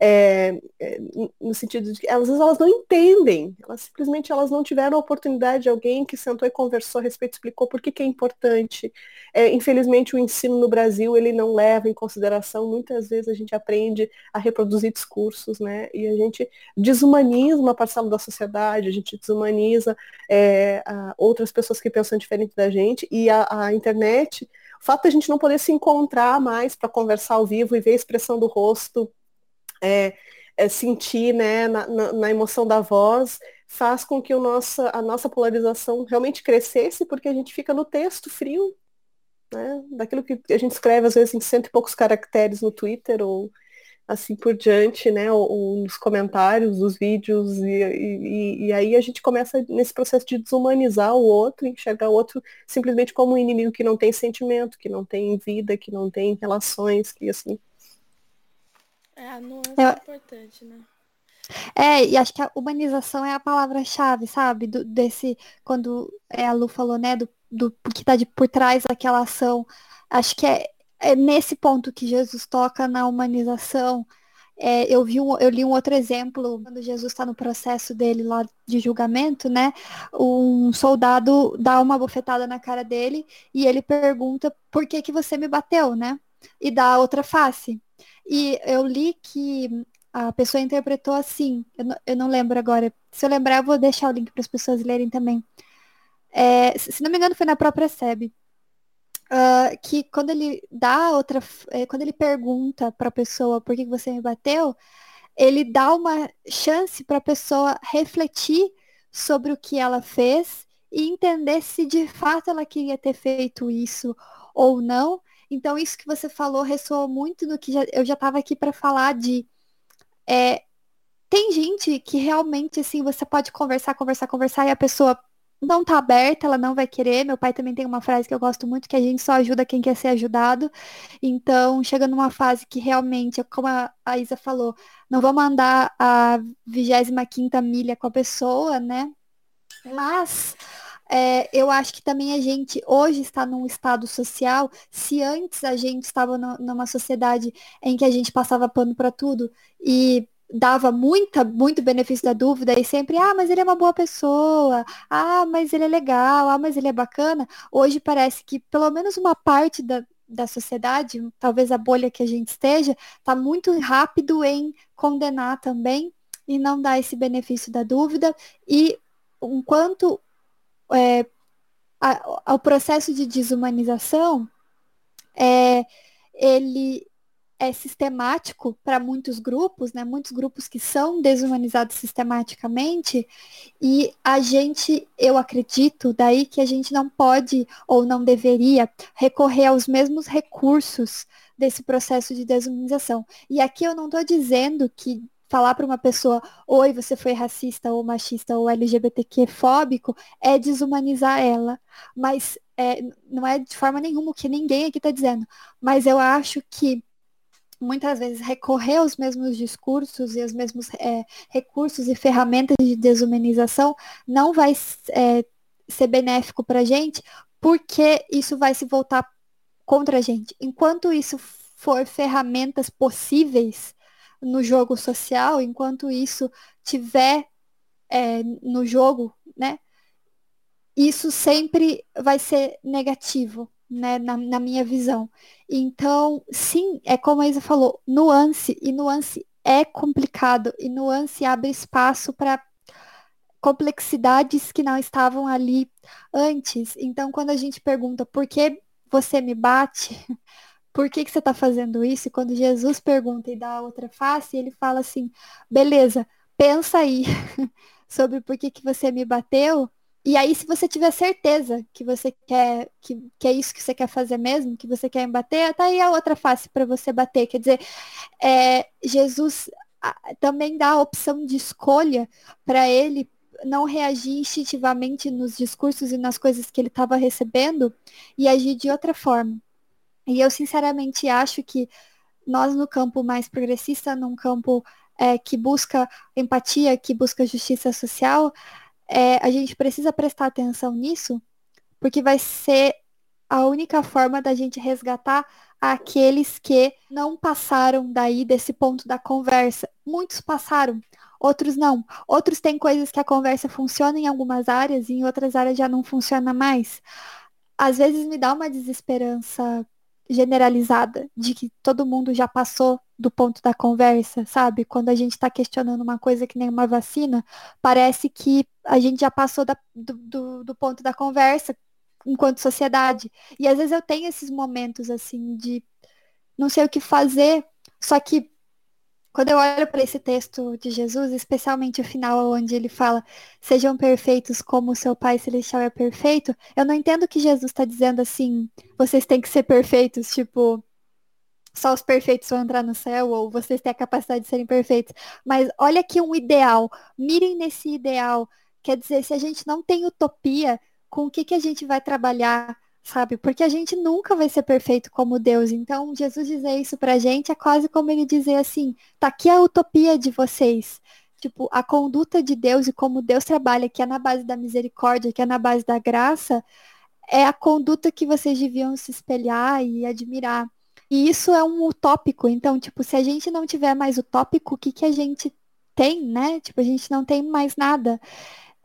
é, é, no sentido de que às vezes elas não entendem, elas simplesmente elas não tiveram a oportunidade de alguém que sentou e conversou a respeito, explicou por que, que é importante. É, infelizmente o ensino no Brasil ele não leva em consideração, muitas vezes a gente aprende a reproduzir discursos, né? E a gente desumaniza uma parcela da sociedade, a gente desumaniza é, outras pessoas que pensam diferente da gente, e a, a internet o fato a gente não poder se encontrar mais para conversar ao vivo e ver a expressão do rosto é, é sentir né, na, na, na, emoção da voz, faz com que o nossa, a nossa polarização realmente crescesse, porque a gente fica no texto frio, né, daquilo que a gente escreve às vezes em cento e poucos caracteres no Twitter ou assim por diante, né, ou, nos comentários dos vídeos, e, e, e, aí a gente começa nesse processo de desumanizar o outro, enxergar o outro simplesmente como um inimigo que não tem sentimento, que não tem vida, que não tem relações, que assim, é, a nuance Eu... é importante, né? É, e acho que a humanização é a palavra-chave, sabe? Do, desse, quando é, a Lu falou, né, do, do que está de, por trás daquela ação. Acho que é, é nesse ponto que Jesus toca na humanização. É, eu, vi um, eu li um outro exemplo, quando Jesus está no processo dele lá de julgamento, né? Um soldado dá uma bofetada na cara dele e ele pergunta por que, que você me bateu, né? E dá outra face. E eu li que a pessoa interpretou assim, eu não, eu não lembro agora. Se eu lembrar, eu vou deixar o link para as pessoas lerem também. É, se não me engano, foi na própria SEB. Uh, que quando ele dá outra. É, quando ele pergunta para a pessoa por que você me bateu, ele dá uma chance para a pessoa refletir sobre o que ela fez e entender se de fato ela queria ter feito isso ou não, então, isso que você falou ressoou muito no que já, eu já estava aqui para falar de. É, tem gente que realmente, assim, você pode conversar, conversar, conversar e a pessoa não tá aberta, ela não vai querer. Meu pai também tem uma frase que eu gosto muito, que a gente só ajuda quem quer ser ajudado. Então, chega numa fase que realmente, como a Isa falou, não vou mandar a 25 milha com a pessoa, né? Mas é, eu acho que também a gente hoje está num estado social, se antes a gente estava no, numa sociedade em que a gente passava pano para tudo e dava muita, muito benefício da dúvida e sempre, ah, mas ele é uma boa pessoa, ah, mas ele é legal, ah, mas ele é bacana. Hoje parece que pelo menos uma parte da, da sociedade, talvez a bolha que a gente esteja, está muito rápido em condenar também e não dar esse benefício da dúvida. E enquanto é, a, ao processo de desumanização, é, ele é sistemático para muitos grupos, né? Muitos grupos que são desumanizados sistematicamente, e a gente, eu acredito, daí que a gente não pode ou não deveria recorrer aos mesmos recursos desse processo de desumanização. E aqui eu não estou dizendo que falar para uma pessoa, oi, você foi racista ou machista ou LGBTQ fóbico, é desumanizar ela. Mas é, não é de forma nenhuma o que ninguém aqui está dizendo. Mas eu acho que muitas vezes recorrer aos mesmos discursos e aos mesmos é, recursos e ferramentas de desumanização não vai é, ser benéfico para a gente, porque isso vai se voltar contra a gente. Enquanto isso for ferramentas possíveis no jogo social, enquanto isso tiver é, no jogo, né? Isso sempre vai ser negativo, né? Na, na minha visão. Então, sim, é como a Isa falou, nuance, e nuance é complicado, e nuance abre espaço para complexidades que não estavam ali antes. Então, quando a gente pergunta por que você me bate, por que, que você está fazendo isso? E quando Jesus pergunta e dá a outra face, ele fala assim, beleza, pensa aí sobre por que, que você me bateu. E aí, se você tiver certeza que você quer, que, que é isso que você quer fazer mesmo, que você quer bater, tá aí a outra face para você bater. Quer dizer, é, Jesus também dá a opção de escolha para ele não reagir instintivamente nos discursos e nas coisas que ele estava recebendo e agir de outra forma. E eu sinceramente acho que nós no campo mais progressista, num campo é, que busca empatia, que busca justiça social, é, a gente precisa prestar atenção nisso, porque vai ser a única forma da gente resgatar aqueles que não passaram daí desse ponto da conversa. Muitos passaram, outros não. Outros têm coisas que a conversa funciona em algumas áreas e em outras áreas já não funciona mais. Às vezes me dá uma desesperança generalizada de que todo mundo já passou do ponto da conversa, sabe? Quando a gente está questionando uma coisa que nem uma vacina, parece que a gente já passou da, do, do, do ponto da conversa enquanto sociedade. E às vezes eu tenho esses momentos assim de não sei o que fazer, só que quando eu olho para esse texto de Jesus, especialmente o final onde ele fala, sejam perfeitos como o seu Pai Celestial é perfeito, eu não entendo que Jesus está dizendo assim, vocês têm que ser perfeitos, tipo, só os perfeitos vão entrar no céu, ou vocês têm a capacidade de serem perfeitos. Mas olha aqui um ideal, mirem nesse ideal. Quer dizer, se a gente não tem utopia, com o que, que a gente vai trabalhar? Sabe? Porque a gente nunca vai ser perfeito como Deus. Então, Jesus dizer isso pra gente é quase como ele dizer assim: tá aqui a utopia de vocês. Tipo, a conduta de Deus e como Deus trabalha, que é na base da misericórdia, que é na base da graça, é a conduta que vocês deviam se espelhar e admirar. E isso é um utópico. Então, tipo, se a gente não tiver mais utópico, o que, que a gente tem, né? Tipo, a gente não tem mais nada.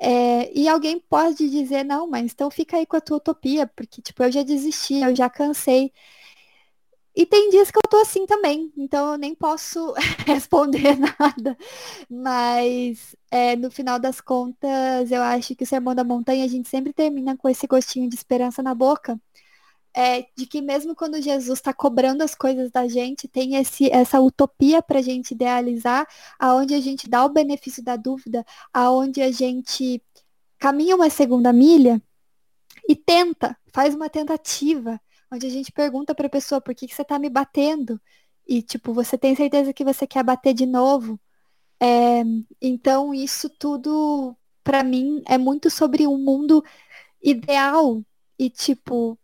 É, e alguém pode dizer, não, mas então fica aí com a tua utopia, porque, tipo, eu já desisti, eu já cansei. E tem dias que eu tô assim também, então eu nem posso responder nada. Mas é, no final das contas, eu acho que o Sermão da Montanha a gente sempre termina com esse gostinho de esperança na boca é, de que mesmo quando Jesus está cobrando as coisas da gente, tem esse, essa utopia para a gente idealizar, aonde a gente dá o benefício da dúvida, aonde a gente caminha uma segunda milha e tenta, faz uma tentativa, onde a gente pergunta para a pessoa por que, que você está me batendo e tipo você tem certeza que você quer bater de novo. É, então isso tudo para mim é muito sobre um mundo ideal e tipo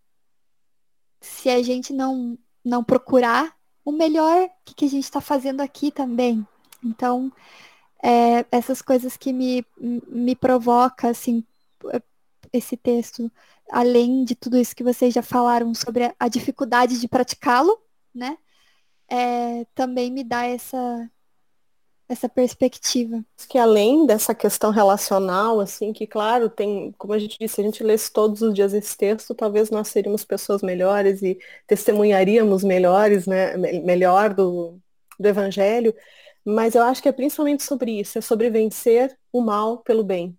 se a gente não, não procurar o melhor, que, que a gente está fazendo aqui também. Então, é, essas coisas que me, me provoca, assim, esse texto, além de tudo isso que vocês já falaram sobre a dificuldade de praticá-lo, né? É, também me dá essa, essa perspectiva. Que além dessa questão relacional, assim, que claro, tem, como a gente disse, se a gente lesse todos os dias esse texto, talvez nós seríamos pessoas melhores e testemunharíamos melhores, né, melhor do, do evangelho, mas eu acho que é principalmente sobre isso, é sobre vencer o mal pelo bem.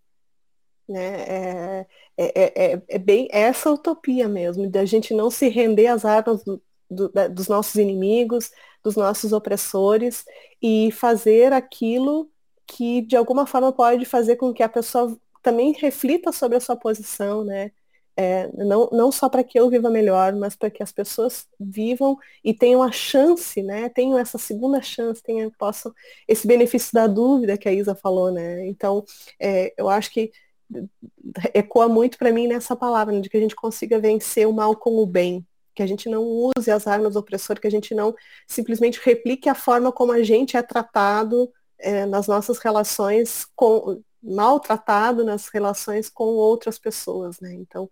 Né? É, é, é, é bem essa utopia mesmo, de a gente não se render às armas do, do, da, dos nossos inimigos, dos nossos opressores e fazer aquilo que de alguma forma pode fazer com que a pessoa também reflita sobre a sua posição, né? É, não, não só para que eu viva melhor, mas para que as pessoas vivam e tenham a chance, né? Tenham essa segunda chance, tenham, possam esse benefício da dúvida que a Isa falou, né? Então, é, eu acho que ecoa muito para mim nessa palavra, né? de que a gente consiga vencer o mal com o bem, que a gente não use as armas do opressor, que a gente não simplesmente replique a forma como a gente é tratado é, nas nossas relações com maltratado nas relações com outras pessoas, né? Então,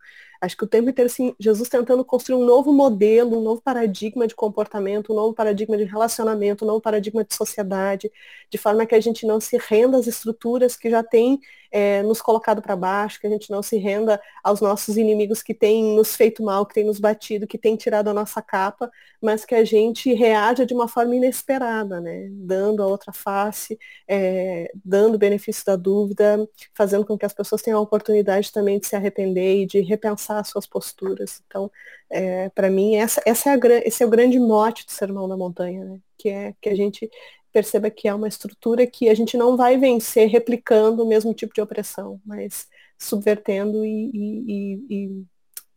Acho que o tempo inteiro, assim, Jesus tentando construir um novo modelo, um novo paradigma de comportamento, um novo paradigma de relacionamento, um novo paradigma de sociedade, de forma que a gente não se renda às estruturas que já têm é, nos colocado para baixo, que a gente não se renda aos nossos inimigos que têm nos feito mal, que têm nos batido, que têm tirado a nossa capa, mas que a gente reaja de uma forma inesperada, né? Dando a outra face, é, dando o benefício da dúvida, fazendo com que as pessoas tenham a oportunidade também de se arrepender e de repensar as suas posturas. Então, é, para mim, essa, essa é a, esse é o grande mote do Sermão da Montanha, né? Que é que a gente perceba que é uma estrutura que a gente não vai vencer replicando o mesmo tipo de opressão, mas subvertendo e, e, e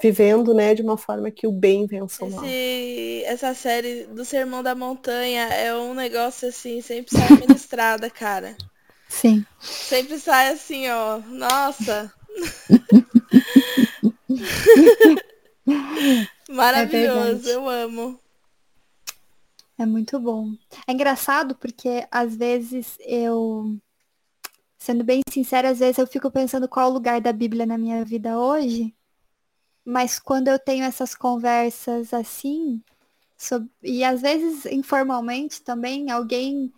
vivendo né, de uma forma que o bem vença o mal. Esse, essa série do Sermão da Montanha é um negócio assim, sempre sai ministrada, cara. Sim. Sempre sai assim, ó. Nossa. Maravilhoso, é eu amo. É muito bom. É engraçado porque às vezes eu, sendo bem sincera, às vezes eu fico pensando qual o lugar da Bíblia na minha vida hoje. Mas quando eu tenho essas conversas assim, sobre, e às vezes informalmente também, alguém.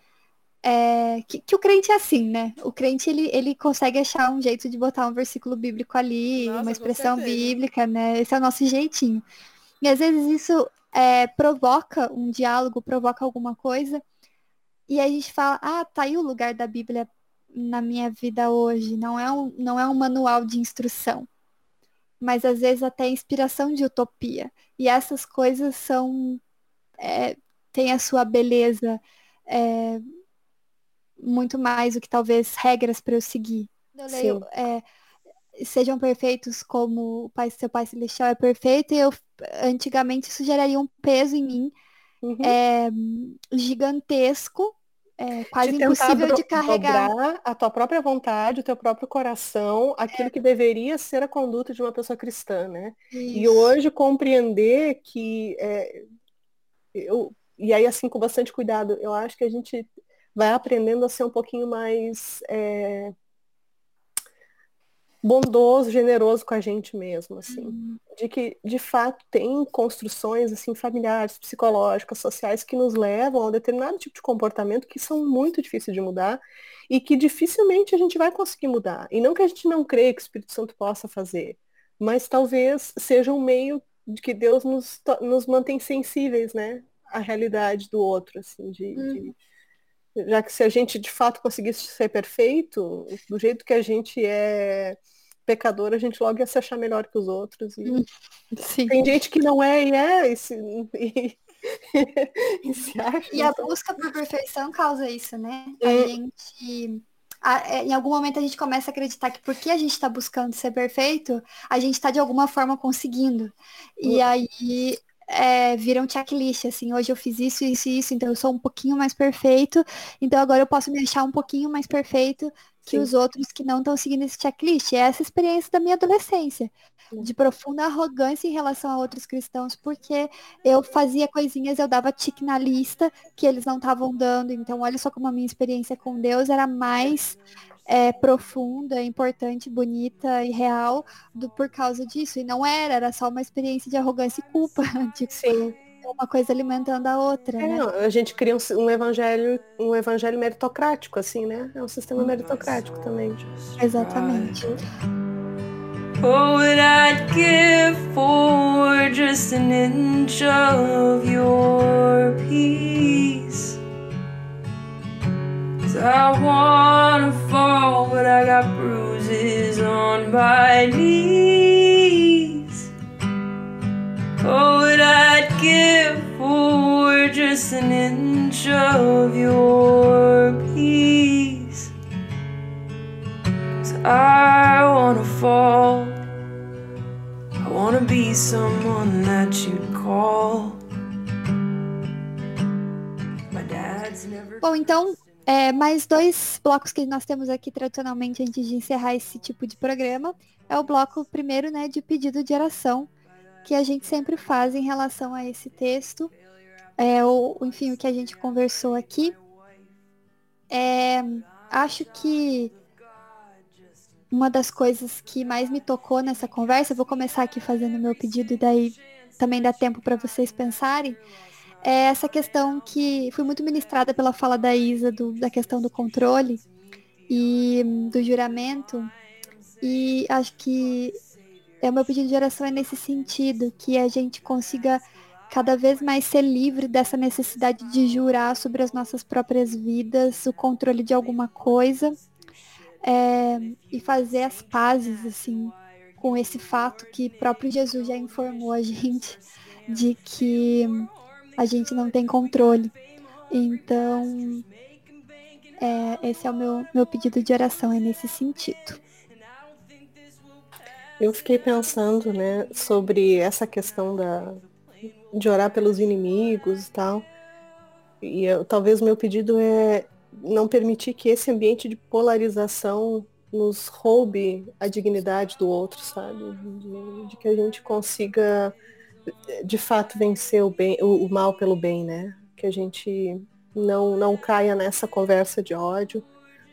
É, que, que, o crente é assim, né? O crente ele, ele consegue achar um jeito de botar um versículo bíblico ali, Nossa, uma expressão bíblica, né? Esse é o nosso jeitinho. E às vezes isso é, provoca um diálogo, provoca alguma coisa, e a gente fala, ah, tá aí o lugar da Bíblia na minha vida hoje. Não é um, não é um manual de instrução, mas às vezes até inspiração de utopia. E essas coisas são. É, tem a sua beleza é, muito mais do que talvez regras para eu seguir. Eu leio, é, sejam perfeitos como o pai, seu Pai Celestial é perfeito, e eu antigamente isso geraria um peso em mim uhum. é, gigantesco, é, quase de impossível de carregar. a tua própria vontade, o teu próprio coração, aquilo é. que deveria ser a conduta de uma pessoa cristã, né? Isso. E hoje compreender que é, eu, e aí assim com bastante cuidado, eu acho que a gente vai aprendendo a ser um pouquinho mais é, bondoso, generoso com a gente mesmo, assim. Uhum. De que, de fato, tem construções, assim, familiares, psicológicas, sociais, que nos levam a um determinado tipo de comportamento que são muito difíceis de mudar e que dificilmente a gente vai conseguir mudar. E não que a gente não creia que o Espírito Santo possa fazer, mas talvez seja um meio de que Deus nos, nos mantém sensíveis, né? À realidade do outro, assim, de, uhum. de já que se a gente de fato conseguisse ser perfeito, do jeito que a gente é pecador, a gente logo ia se achar melhor que os outros. E... Hum, sim. Tem gente que não é e é, e, se, e, e se acha. E a busca por perfeição causa isso, né? É. A gente. A, é, em algum momento a gente começa a acreditar que porque a gente está buscando ser perfeito, a gente está de alguma forma conseguindo. E uhum. aí é, vira um checklist, assim, hoje eu fiz isso, isso e isso, então eu sou um pouquinho mais perfeito, então agora eu posso me achar um pouquinho mais perfeito que Sim. os outros que não estão seguindo esse checklist. É essa experiência da minha adolescência, Sim. de profunda arrogância em relação a outros cristãos, porque eu fazia coisinhas, eu dava tique na lista que eles não estavam dando, então olha só como a minha experiência com Deus era mais é, profunda, importante, bonita e real do, por causa disso. E não era, era só uma experiência de arrogância e culpa. Tipo, Sim. Uma coisa alimentando a outra. É, né? a gente cria um, um, evangelho, um evangelho meritocrático, assim, né? É um sistema meritocrático também. Exatamente. What would I give for just an inch of your peace? I wanna fall, but I got bruises on my knees. Oh, what I'd give for just an inch of your peace. So I wanna fall. I wanna be someone that you'd call. Bom, então É, mais dois blocos que nós temos aqui tradicionalmente antes de encerrar esse tipo de programa. É o bloco primeiro, né, de pedido de oração, que a gente sempre faz em relação a esse texto. É, o, enfim, o que a gente conversou aqui. É, acho que uma das coisas que mais me tocou nessa conversa, vou começar aqui fazendo meu pedido e daí também dá tempo para vocês pensarem, é essa questão que fui muito ministrada pela fala da Isa do, da questão do controle e do juramento. E acho que é o meu pedido de oração é nesse sentido, que a gente consiga cada vez mais ser livre dessa necessidade de jurar sobre as nossas próprias vidas, o controle de alguma coisa é, e fazer as pazes assim com esse fato que próprio Jesus já informou a gente de que a gente não tem controle. Então, é, esse é o meu, meu pedido de oração, é nesse sentido. Eu fiquei pensando, né, sobre essa questão da, de orar pelos inimigos e tal. E eu, talvez o meu pedido é não permitir que esse ambiente de polarização nos roube a dignidade do outro, sabe? De, de que a gente consiga de fato vencer o, bem, o, o, mal pelo bem, né? Que a gente não, não caia nessa conversa de ódio,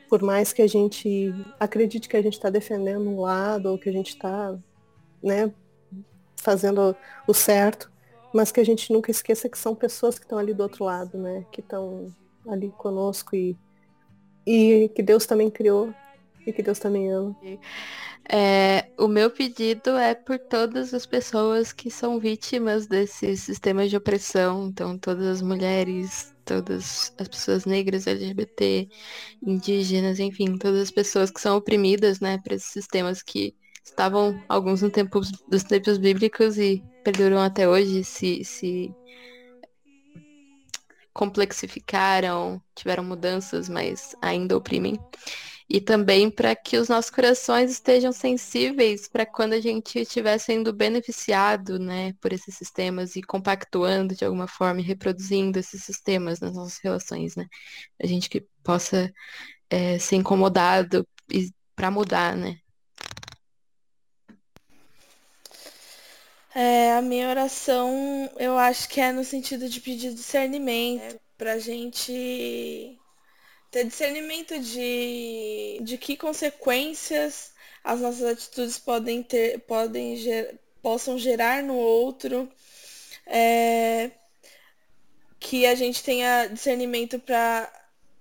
por mais que a gente acredite que a gente está defendendo um lado ou que a gente está né, fazendo o certo, mas que a gente nunca esqueça que são pessoas que estão ali do outro lado, né? Que estão ali conosco e, e que Deus também criou e que Deus também ama. É, o meu pedido é por todas as pessoas que são vítimas desses sistemas de opressão, então todas as mulheres, todas as pessoas negras, LGBT, indígenas, enfim, todas as pessoas que são oprimidas, né, por esses sistemas que estavam alguns no tempo dos tempos bíblicos e perduram até hoje, se, se complexificaram, tiveram mudanças, mas ainda oprimem e também para que os nossos corações estejam sensíveis para quando a gente estiver sendo beneficiado né, por esses sistemas e compactuando de alguma forma e reproduzindo esses sistemas nas nossas relações, né? A gente que possa é, ser incomodado para mudar, né? É, a minha oração, eu acho que é no sentido de pedir discernimento, é, para a gente ter discernimento de, de que consequências as nossas atitudes podem ter, podem ger, possam gerar no outro, é, que a gente tenha discernimento para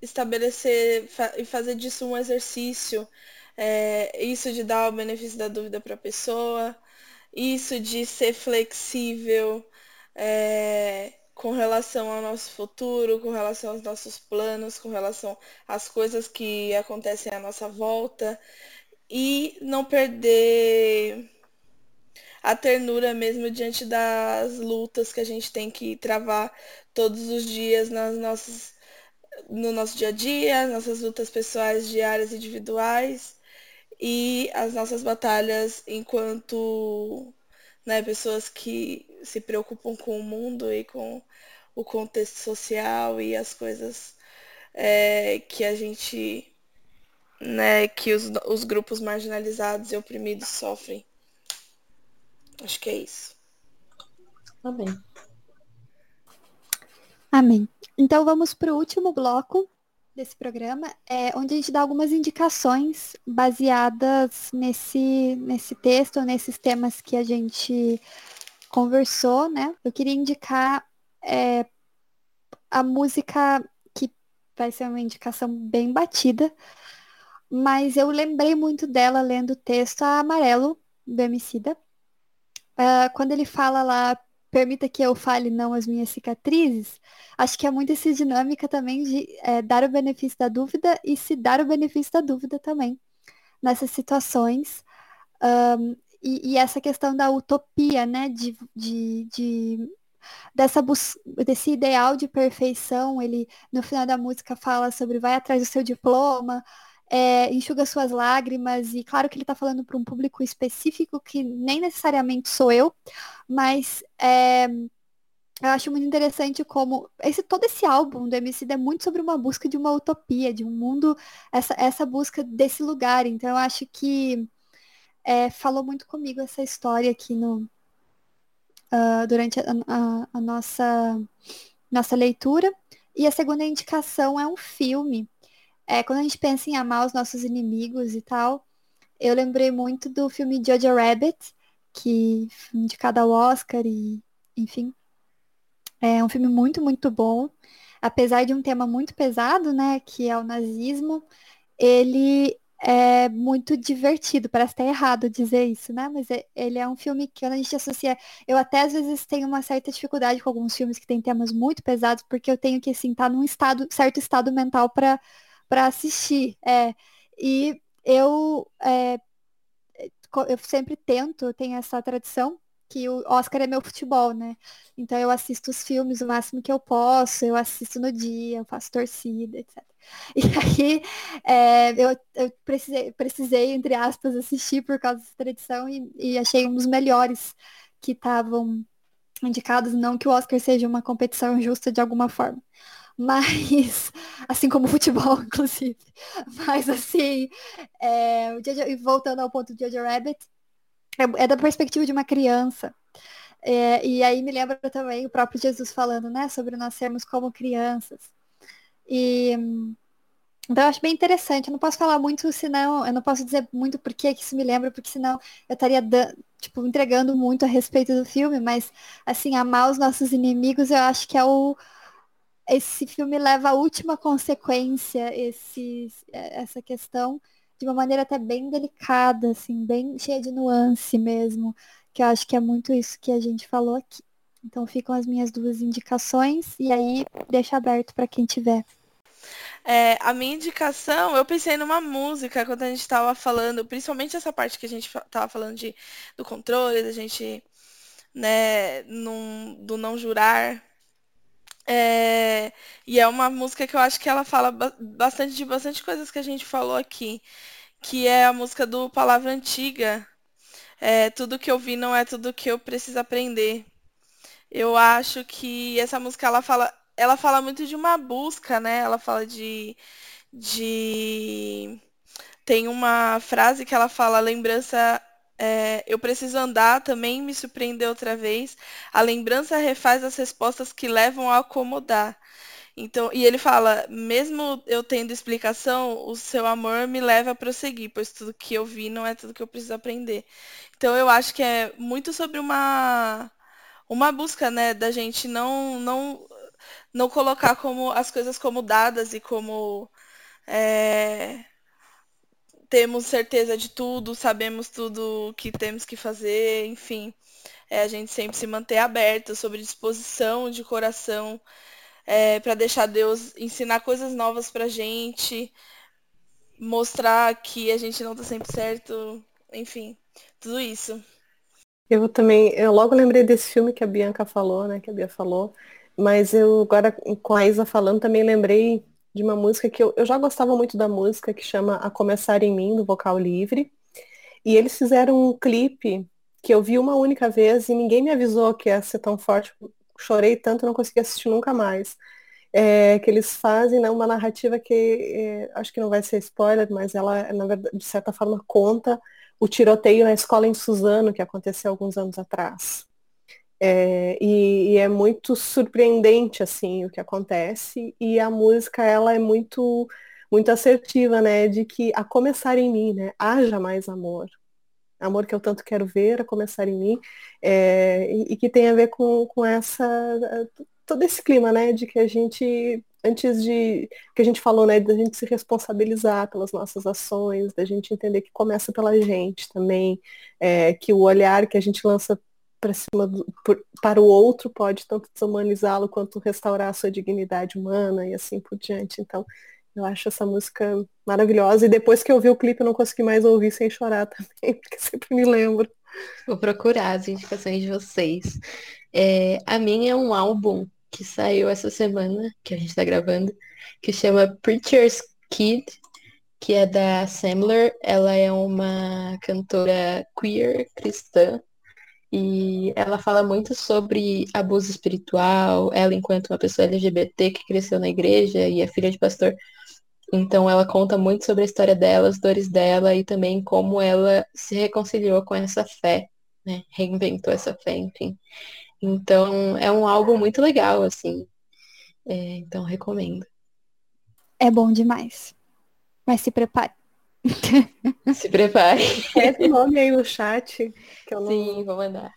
estabelecer fa e fazer disso um exercício, é, isso de dar o benefício da dúvida para a pessoa, isso de ser flexível, é, com relação ao nosso futuro, com relação aos nossos planos, com relação às coisas que acontecem à nossa volta. E não perder a ternura mesmo diante das lutas que a gente tem que travar todos os dias nas nossas no nosso dia a dia, nossas lutas pessoais, diárias, individuais. E as nossas batalhas enquanto né, pessoas que se preocupam com o mundo e com o contexto social e as coisas é, que a gente, né, que os, os grupos marginalizados e oprimidos sofrem. Acho que é isso. Amém. Amém. Então vamos para o último bloco desse programa, é, onde a gente dá algumas indicações baseadas nesse, nesse texto, nesses temas que a gente conversou, né? Eu queria indicar é, a música que vai ser uma indicação bem batida, mas eu lembrei muito dela lendo o texto a Amarelo, do Emicida. Uh, quando ele fala lá, permita que eu fale não as minhas cicatrizes, acho que é muito essa dinâmica também de é, dar o benefício da dúvida e se dar o benefício da dúvida também nessas situações. Um, e, e, essa questão da utopia, né? De, de, de dessa desse ideal de perfeição, ele no final da música fala sobre vai atrás do seu diploma, é, enxuga suas lágrimas, e claro que ele está falando para um público específico que nem necessariamente sou eu, mas é, eu acho muito interessante como esse todo esse álbum do MC é muito sobre uma busca de uma utopia, de um mundo, essa, essa busca desse lugar. Então eu acho que é, falou muito comigo essa história aqui no uh, durante a, a, a, nossa nossa leitura. E a segunda indicação é um filme. É, quando a gente pensa em amar os nossos inimigos e tal, eu lembrei muito do filme Jojo Rabbit, que indicado ao Oscar e, enfim, é um filme muito, muito bom. Apesar de um tema muito pesado, né, que é o nazismo, ele é muito divertido. Parece até errado dizer isso, né? Mas é, ele é um filme que a gente associa. Eu até às vezes tenho uma certa dificuldade com alguns filmes que têm temas muito pesados, porque eu tenho que assim, estar tá num estado, certo estado mental para assistir. É, e eu, é, eu sempre tento, tenho essa tradição que o Oscar é meu futebol, né? Então eu assisto os filmes o máximo que eu posso, eu assisto no dia, eu faço torcida, etc. E aí é, eu, eu precisei, precisei, entre aspas, assistir por causa dessa tradição e, e achei um dos melhores que estavam indicados, não que o Oscar seja uma competição justa de alguma forma. Mas, assim como o futebol, inclusive. Mas assim, é, voltando ao ponto de Jojo Rabbit, é, é da perspectiva de uma criança. É, e aí me lembra também o próprio Jesus falando, né, sobre nós sermos como crianças. E então eu acho bem interessante. Eu não posso falar muito, senão eu não posso dizer muito por que isso me lembra, porque senão eu estaria tipo entregando muito a respeito do filme. Mas assim, amar os nossos inimigos, eu acho que é o esse filme leva a última consequência esse, essa questão de uma maneira até bem delicada, assim, bem cheia de nuance mesmo, que eu acho que é muito isso que a gente falou aqui. Então ficam as minhas duas indicações e aí deixa aberto para quem tiver. É, a minha indicação, eu pensei numa música quando a gente estava falando, principalmente essa parte que a gente estava falando de, do controle, da gente, né, num, do não jurar. É, e é uma música que eu acho que ela fala bastante de bastante coisas que a gente falou aqui, que é a música do Palavra Antiga. É, tudo que eu vi não é tudo que eu preciso aprender. Eu acho que essa música ela fala, ela fala muito de uma busca, né? Ela fala de, de tem uma frase que ela fala lembrança é, eu preciso andar também me surpreender outra vez. A lembrança refaz as respostas que levam a acomodar. Então, e ele fala, mesmo eu tendo explicação, o seu amor me leva a prosseguir, pois tudo que eu vi não é tudo que eu preciso aprender. Então eu acho que é muito sobre uma uma busca, né, da gente não não não colocar como as coisas como dadas e como é, temos certeza de tudo, sabemos tudo que temos que fazer, enfim. É, a gente sempre se manter aberto, sobre disposição de coração, é, para deixar Deus ensinar coisas novas pra gente, mostrar que a gente não tá sempre certo, enfim, tudo isso. Eu também, eu logo lembrei desse filme que a Bianca falou, né, que a Bia falou, mas eu agora com a Isa falando também lembrei de uma música que eu, eu já gostava muito da música, que chama A Começar em Mim, do Vocal Livre. E eles fizeram um clipe que eu vi uma única vez e ninguém me avisou que ia ser tão forte. Chorei tanto, não consegui assistir nunca mais. É, que eles fazem né, uma narrativa que é, acho que não vai ser spoiler, mas ela, na verdade, de certa forma, conta o tiroteio na escola em Suzano, que aconteceu alguns anos atrás. É, e, e, é muito surpreendente assim o que acontece. E a música ela é muito muito assertiva né de que a começar em mim né haja mais amor. Amor que eu tanto quero ver a começar em mim é, e, e, que tem a ver com, com essa todo esse clima né de que a gente antes de que a gente falou né da gente se responsabilizar pelas nossas ações da gente entender que começa pela gente também é, que o olhar que a gente lança para cima do, por, para o outro pode tanto desumanizá-lo quanto restaurar a sua dignidade humana e assim por diante. Então, eu acho essa música maravilhosa. E depois que eu vi o clipe, eu não consegui mais ouvir sem chorar também, porque sempre me lembro. Vou procurar as indicações de vocês. É, a minha é um álbum que saiu essa semana, que a gente está gravando, que chama Preacher's Kid, que é da Samler. Ela é uma cantora queer cristã e ela fala muito sobre abuso espiritual, ela enquanto uma pessoa LGBT que cresceu na igreja e é filha de pastor. Então ela conta muito sobre a história dela, as dores dela e também como ela se reconciliou com essa fé, né? Reinventou essa fé, enfim. Então é um álbum muito legal, assim. É, então recomendo. É bom demais. Mas se prepare. Se prepare. Escreve o nome aí no chat. Que eu não... Sim, vou mandar.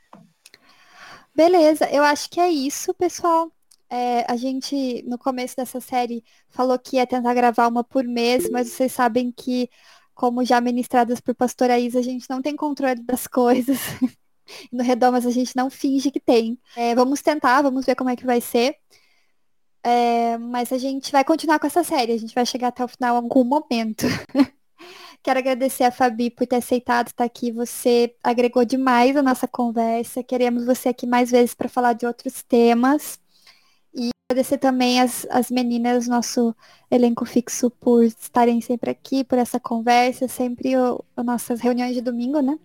Beleza, eu acho que é isso, pessoal. É, a gente, no começo dessa série, falou que ia tentar gravar uma por mês, mas vocês sabem que, como já ministradas por pastora Isa, a gente não tem controle das coisas. no Redomas a gente não finge que tem. É, vamos tentar, vamos ver como é que vai ser. É, mas a gente vai continuar com essa série, a gente vai chegar até o final em algum momento. Quero agradecer a Fabi por ter aceitado estar aqui. Você agregou demais a nossa conversa. Queremos você aqui mais vezes para falar de outros temas. E agradecer também as, as meninas, nosso elenco fixo, por estarem sempre aqui, por essa conversa, sempre o, o nossas reuniões de domingo, né?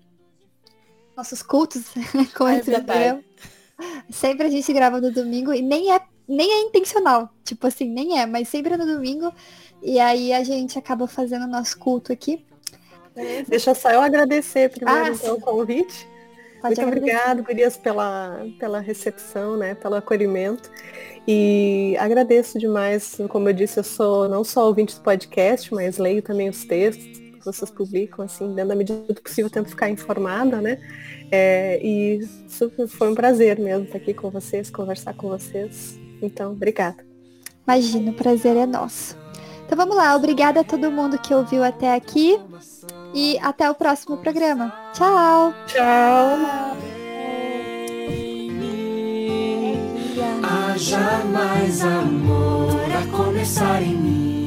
Nossos cultos, como É viram. Sempre a gente grava no domingo e nem é, nem é intencional. Tipo assim, nem é, mas sempre no domingo. E aí a gente acaba fazendo o nosso culto aqui. Deixa só eu agradecer primeiro Ah, então, o convite. Pode Muito obrigada, Gurias, pela, pela recepção, né? Pelo acolhimento. E agradeço demais, como eu disse, eu sou não só ouvinte do podcast, mas leio também os textos que vocês publicam, assim, dentro da medida do possível, tento ficar informada, né? É, e foi um prazer mesmo estar aqui com vocês, conversar com vocês. Então, obrigada. Imagina, o prazer é nosso. Então vamos lá, obrigada a todo mundo que ouviu até aqui. E até o próximo programa. Tchau! Tchau! Haja mais amor a começar em mim.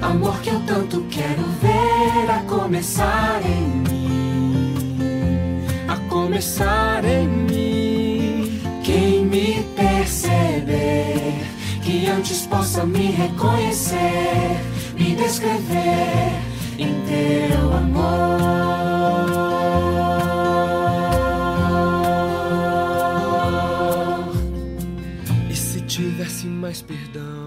Amor que eu tanto quero ver a começar em mim. A começar em mim. Quem me perceber, que antes possa me reconhecer, me descrever em teu amor. E se tivesse mais perdão?